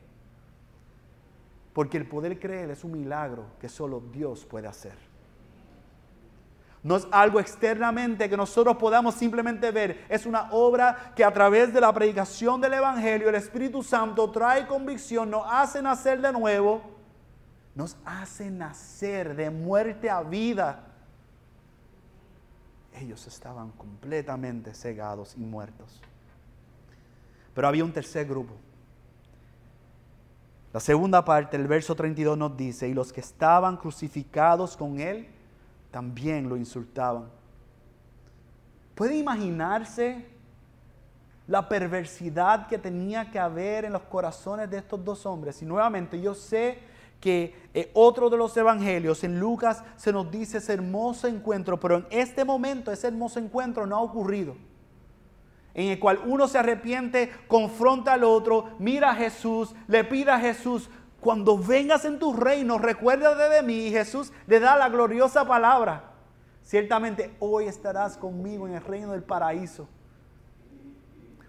Porque el poder creer es un milagro que solo Dios puede hacer. No es algo externamente que nosotros podamos simplemente ver. Es una obra que a través de la predicación del Evangelio el Espíritu Santo trae convicción, nos hace nacer de nuevo, nos hace nacer de muerte a vida. Ellos estaban completamente cegados y muertos. Pero había un tercer grupo. La segunda parte, el verso 32 nos dice, y los que estaban crucificados con él, también lo insultaban. ¿Puede imaginarse la perversidad que tenía que haber en los corazones de estos dos hombres? Y nuevamente yo sé que eh, otro de los evangelios, en Lucas, se nos dice ese hermoso encuentro, pero en este momento ese hermoso encuentro no ha ocurrido. En el cual uno se arrepiente, confronta al otro, mira a Jesús, le pide a Jesús, cuando vengas en tu reino, recuérdate de mí. Y Jesús le da la gloriosa palabra. Ciertamente hoy estarás conmigo en el reino del paraíso.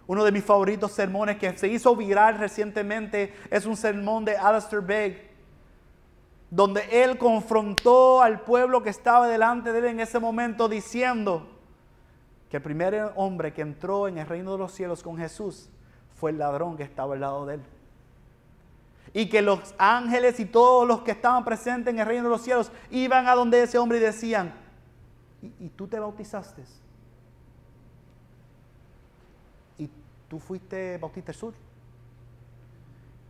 Uno de mis favoritos sermones que se hizo viral recientemente es un sermón de Alistair Begg, donde él confrontó al pueblo que estaba delante de él en ese momento diciendo que el primer hombre que entró en el reino de los cielos con Jesús fue el ladrón que estaba al lado de él y que los ángeles y todos los que estaban presentes en el reino de los cielos iban a donde ese hombre y decían, ¿y, tú te bautizaste? ¿Y tú fuiste bautista del sur?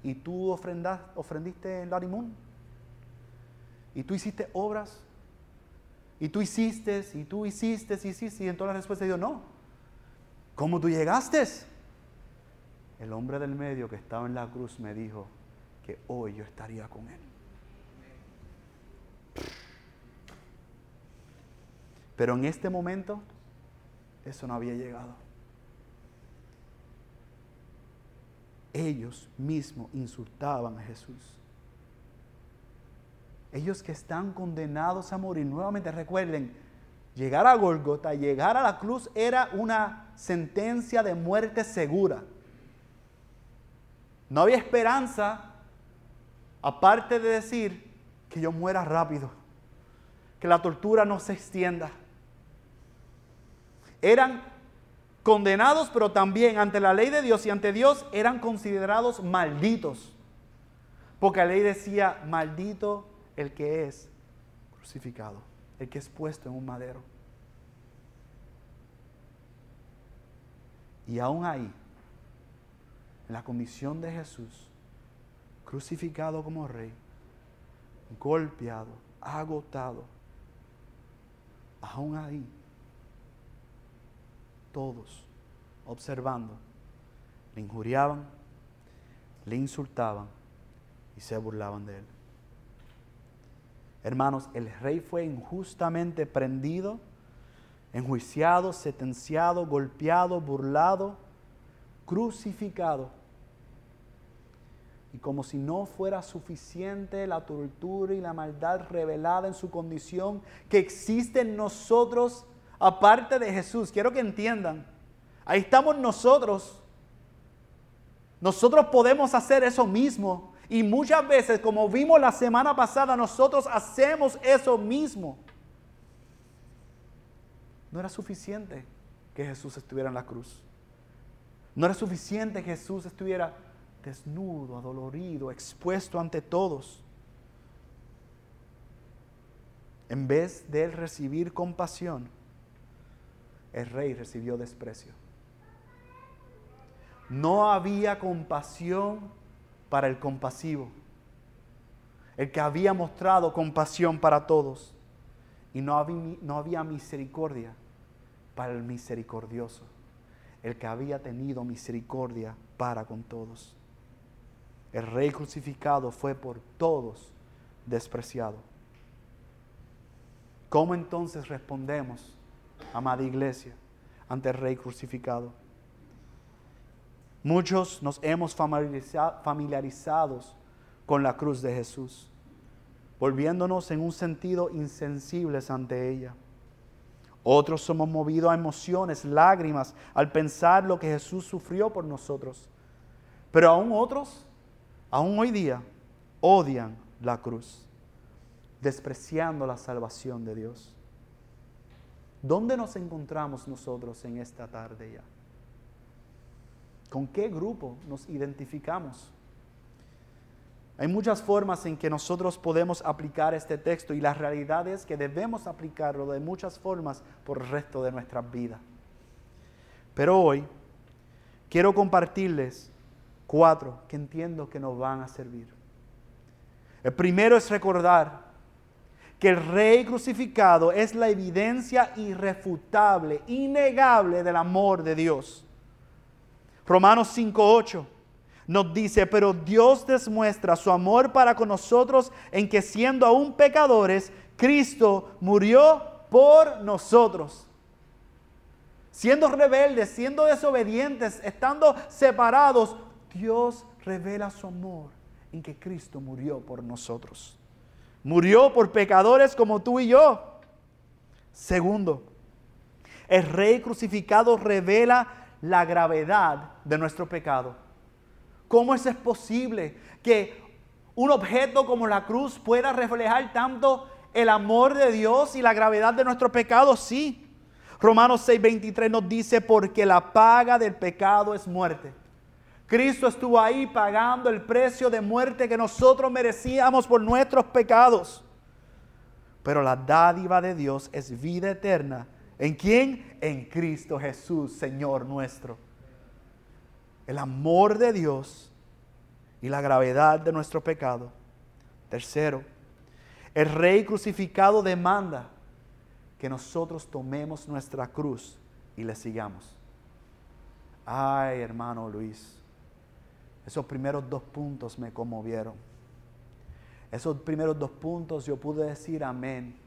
¿Y tú ofrendiste en Larimún? ¿Y tú hiciste obras? y tú hiciste, y tú hiciste, y hiciste, y entonces la respuesta dijo, no. ¿Cómo tú llegaste? El hombre del medio que estaba en la cruz me dijo que hoy yo estaría con él. Pero en este momento eso no había llegado. Ellos mismos insultaban a Jesús. Ellos que están condenados a morir. Nuevamente recuerden, llegar a Golgota, llegar a la cruz era una sentencia de muerte segura. No había esperanza aparte de decir que yo muera rápido, que la tortura no se extienda eran condenados, pero también ante la ley de Dios y ante Dios eran considerados malditos. Porque la ley decía, maldito el que es crucificado, el que es puesto en un madero. Y aún ahí, en la condición de Jesús, crucificado como rey, golpeado, agotado, aún ahí todos observando, le injuriaban, le insultaban y se burlaban de él. Hermanos, el rey fue injustamente prendido, enjuiciado, sentenciado, golpeado, burlado, crucificado. Y como si no fuera suficiente la tortura y la maldad revelada en su condición que existe en nosotros, aparte de Jesús. Quiero que entiendan. Ahí estamos nosotros. Nosotros podemos hacer eso mismo. Y muchas veces, como vimos la semana pasada, nosotros hacemos eso mismo. No era suficiente que Jesús estuviera en la cruz. No era suficiente que Jesús estuviera desnudo, adolorido, expuesto ante todos. En vez de él recibir compasión, el rey recibió desprecio. No había compasión para el compasivo, el que había mostrado compasión para todos. Y no había, no había misericordia para el misericordioso, el que había tenido misericordia para con todos. El rey crucificado fue por todos despreciado. ¿Cómo entonces respondemos amada iglesia, ante el Rey crucificado. Muchos nos hemos familiarizados con la cruz de Jesús, volviéndonos en un sentido insensibles ante ella. Otros somos movidos a emociones, lágrimas, al pensar lo que Jesús sufrió por nosotros. Pero aún otros, aún hoy día, odian la cruz, despreciando la salvación de Dios. ¿Dónde nos encontramos nosotros en esta tarde ya? ¿Con qué grupo nos identificamos? Hay muchas formas en que nosotros podemos aplicar este texto y la realidad es que debemos aplicarlo de muchas formas por el resto de nuestras vidas. Pero hoy quiero compartirles cuatro que entiendo que nos van a servir. El primero es recordar que el rey crucificado es la evidencia irrefutable, innegable del amor de Dios. Romanos 5.8 nos dice, pero Dios demuestra su amor para con nosotros en que siendo aún pecadores, Cristo murió por nosotros. Siendo rebeldes, siendo desobedientes, estando separados, Dios revela su amor en que Cristo murió por nosotros. Murió por pecadores como tú y yo. Segundo, el rey crucificado revela la gravedad de nuestro pecado. ¿Cómo es posible que un objeto como la cruz pueda reflejar tanto el amor de Dios y la gravedad de nuestro pecado? Sí. Romanos 6:23 nos dice, porque la paga del pecado es muerte Cristo estuvo ahí pagando el precio de muerte que nosotros merecíamos por nuestros pecados. Pero la dádiva de Dios es vida eterna. ¿En quién? En Cristo Jesús, Señor nuestro. El amor de Dios y la gravedad de nuestro pecado. Tercero, el rey crucificado demanda que nosotros tomemos nuestra cruz y le sigamos. Ay, hermano Luis, esos primeros dos puntos me conmovieron. Esos primeros dos puntos yo pude decir amén.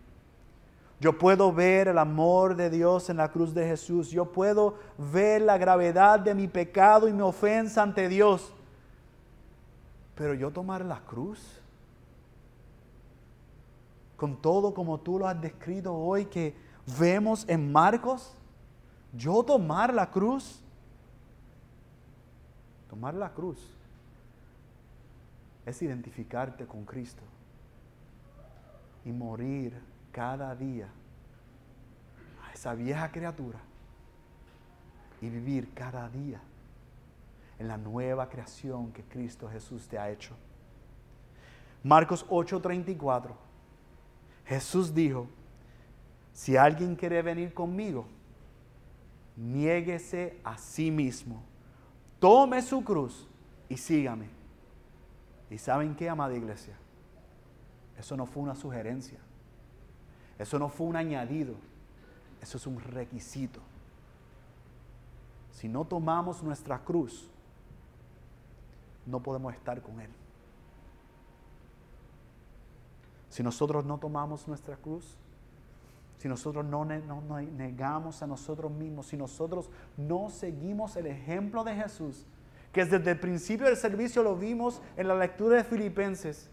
Yo puedo ver el amor de Dios en la cruz de Jesús. Yo puedo ver la gravedad de mi pecado y mi ofensa ante Dios. Pero yo tomar la cruz, con todo como tú lo has descrito hoy que vemos en Marcos, yo tomar la cruz, tomar la cruz es identificarte con Cristo y morir cada día a esa vieja criatura y vivir cada día en la nueva creación que Cristo Jesús te ha hecho. Marcos 8:34. Jesús dijo, si alguien quiere venir conmigo, niéguese a sí mismo, tome su cruz y sígame. ¿Y saben qué, amada iglesia? Eso no fue una sugerencia. Eso no fue un añadido. Eso es un requisito. Si no tomamos nuestra cruz, no podemos estar con Él. Si nosotros no tomamos nuestra cruz, si nosotros no, negamos a nosotros mismos, si nosotros no seguimos el ejemplo de Jesús, que desde el principio del servicio lo vimos en la lectura de Filipenses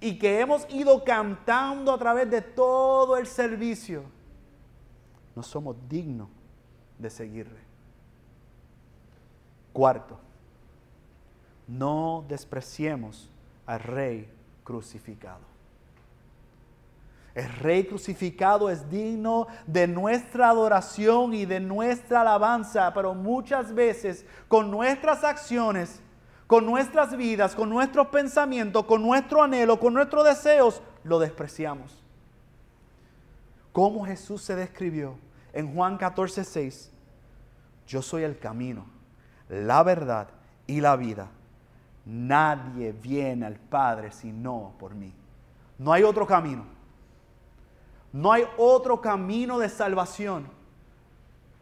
y que hemos ido cantando a través de todo el servicio, no somos dignos de seguirle. Cuarto, no despreciemos al Rey crucificado. El Rey crucificado es digno de nuestra adoración y de nuestra alabanza, pero muchas veces con nuestras acciones, con nuestras vidas, con nuestros pensamientos, con nuestro anhelo, con nuestros deseos, lo despreciamos. Como Jesús se describió en Juan 14, 6, yo soy el camino, la verdad y la vida. Nadie viene al Padre sino por mí. No hay otro camino. No hay otro camino de salvación.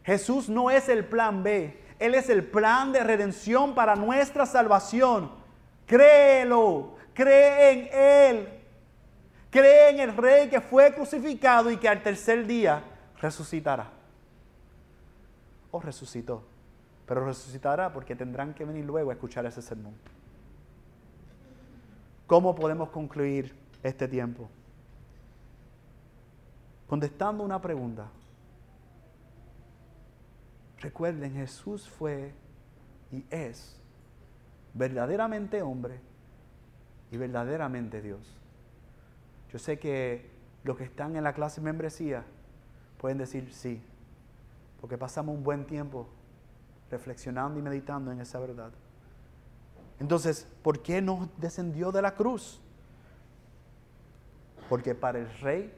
Jesús no es el plan B. Él es el plan de redención para nuestra salvación. Créelo. Cree en Él. Cree en el Rey que fue crucificado y que al tercer día resucitará. O resucitó. Pero resucitará porque tendrán que venir luego a escuchar ese sermón. ¿Cómo podemos concluir este tiempo? contestando una pregunta. Recuerden, Jesús fue y es verdaderamente hombre y verdaderamente Dios. Yo sé que los que están en la clase membresía pueden decir sí, porque pasamos un buen tiempo reflexionando y meditando en esa verdad. Entonces, ¿por qué no descendió de la cruz? Porque para el rey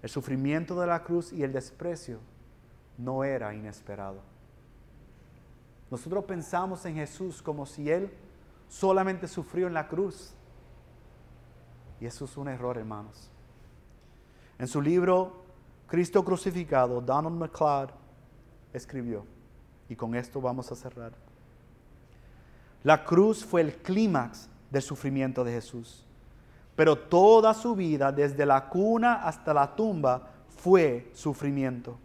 el sufrimiento de la cruz y el desprecio no era inesperado. Nosotros pensamos en Jesús como si Él solamente sufrió en la cruz. Y eso es un error, hermanos. En su libro Cristo crucificado, Donald McLeod escribió, y con esto vamos a cerrar. La cruz fue el clímax del sufrimiento de Jesús. Pero toda su vida, desde la cuna hasta la tumba, fue sufrimiento.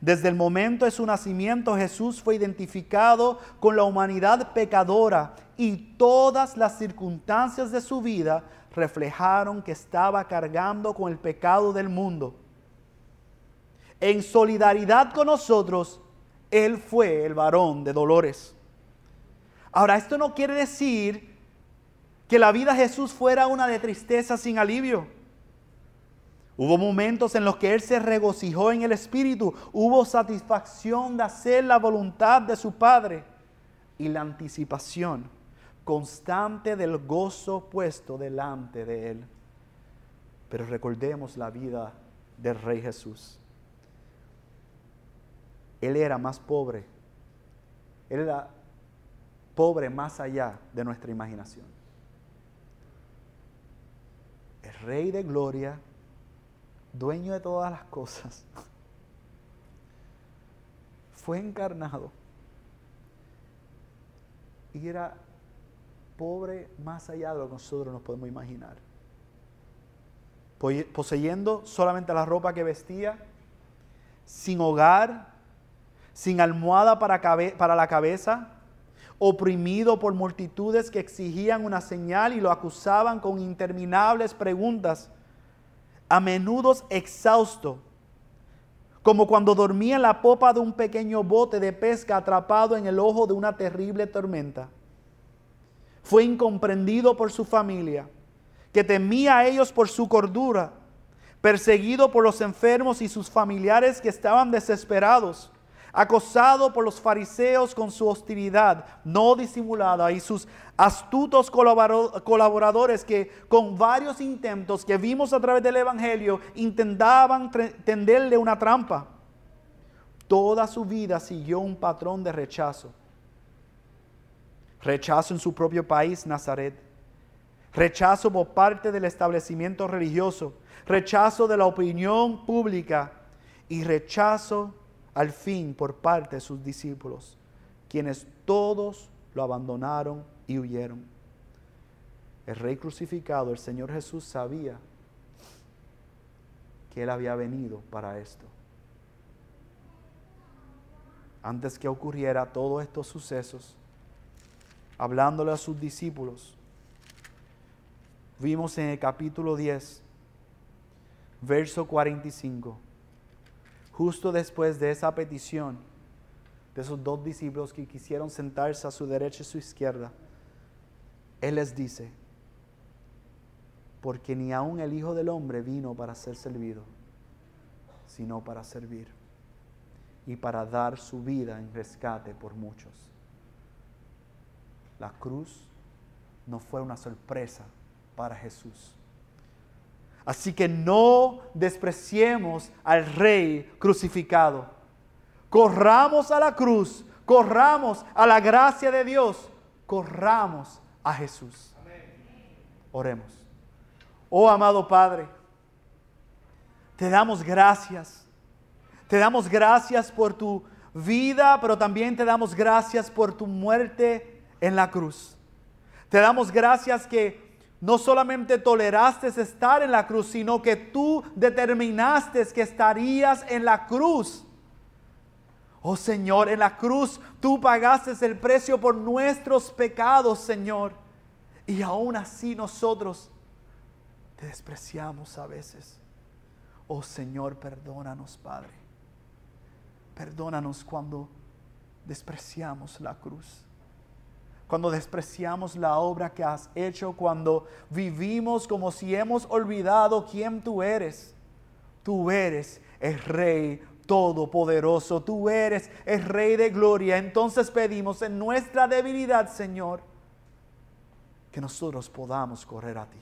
Desde el momento de su nacimiento Jesús fue identificado con la humanidad pecadora y todas las circunstancias de su vida reflejaron que estaba cargando con el pecado del mundo. En solidaridad con nosotros, Él fue el varón de dolores. Ahora, esto no quiere decir que la vida de Jesús fuera una de tristeza sin alivio. Hubo momentos en los que Él se regocijó en el Espíritu, hubo satisfacción de hacer la voluntad de su Padre y la anticipación constante del gozo puesto delante de Él. Pero recordemos la vida del Rey Jesús. Él era más pobre, Él era pobre más allá de nuestra imaginación el Rey de Gloria, dueño de todas las cosas, fue encarnado y era pobre más allá de lo que nosotros nos podemos imaginar. Poseyendo solamente la ropa que vestía, sin hogar, sin almohada para, para la cabeza, oprimido por multitudes que exigían una señal y lo acusaban con interminables preguntas, a menudo exhausto, como cuando dormía en la popa de un pequeño bote de pesca atrapado en el ojo de una terrible tormenta. Fue incomprendido por su familia, que temía a ellos por su cordura, perseguido por los enfermos y sus familiares que estaban desesperados acosado por los fariseos con su hostilidad no disimulada y sus astutos colaboradores que con varios intentos que vimos a través del Evangelio intentaban tenderle una trampa. Toda su vida siguió un patrón de rechazo. Rechazo en su propio país, Nazaret. Rechazo por parte del establecimiento religioso. Rechazo de la opinión pública. Y rechazo al fin por parte de sus discípulos, quienes todos lo abandonaron y huyeron. El rey crucificado, el Señor Jesús, sabía que Él había venido para esto. Antes que ocurriera todos estos sucesos, hablándole a sus discípulos, vimos en el capítulo 10, verso 45, justo después de esa petición de esos dos discípulos que quisieron sentarse a su derecha y su izquierda, Él les dice, porque ni aun el Hijo del Hombre vino para ser servido, sino para servir y para dar su vida en rescate por muchos. La cruz no fue una sorpresa para Jesús Así que no despreciemos al rey crucificado. Corramos a la cruz, corramos a la gracia de Dios, corramos a Jesús. Oremos. Oh amado Padre, te damos gracias. Te damos gracias por tu vida, pero también te damos gracias por tu muerte en la cruz. Te damos gracias que no solamente toleraste estar en la cruz, sino que tú determinaste que estarías en la cruz. Oh Señor, en la cruz tú pagaste el precio por nuestros pecados, Señor. Y aún así nosotros te despreciamos a veces. Oh Señor, perdónanos, Padre. Perdónanos cuando despreciamos la cruz cuando despreciamos la obra que has hecho, cuando vivimos como si hemos olvidado quién tú eres. Tú eres el Rey Todopoderoso, tú eres el Rey de Gloria. Entonces pedimos en nuestra debilidad, Señor, que nosotros podamos correr a ti.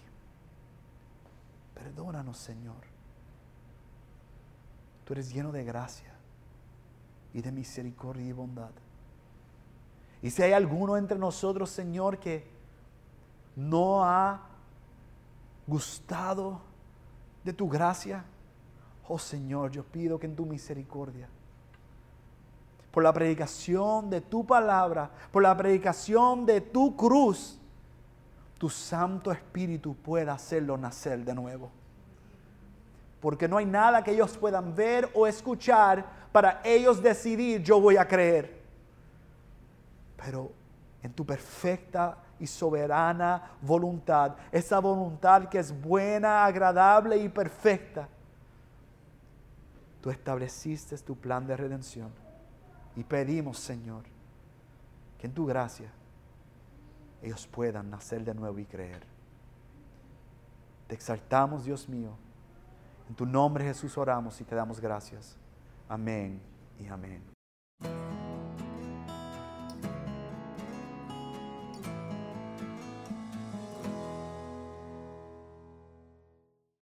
Perdónanos, Señor. Tú eres lleno de gracia y de misericordia y bondad. Y si hay alguno entre nosotros, Señor, que no ha gustado de tu gracia, oh Señor, yo pido que en tu misericordia, por la predicación de tu palabra, por la predicación de tu cruz, tu Santo Espíritu pueda hacerlo nacer de nuevo. Porque no hay nada que ellos puedan ver o escuchar para ellos decidir, yo voy a creer pero en tu perfecta y soberana voluntad, esa voluntad que es buena, agradable y perfecta, tú estableciste tu plan de redención. Y pedimos, Señor, que en tu gracia ellos puedan nacer de nuevo y creer. Te exaltamos, Dios mío. En tu nombre, Jesús, oramos y te damos gracias. Amén y amén.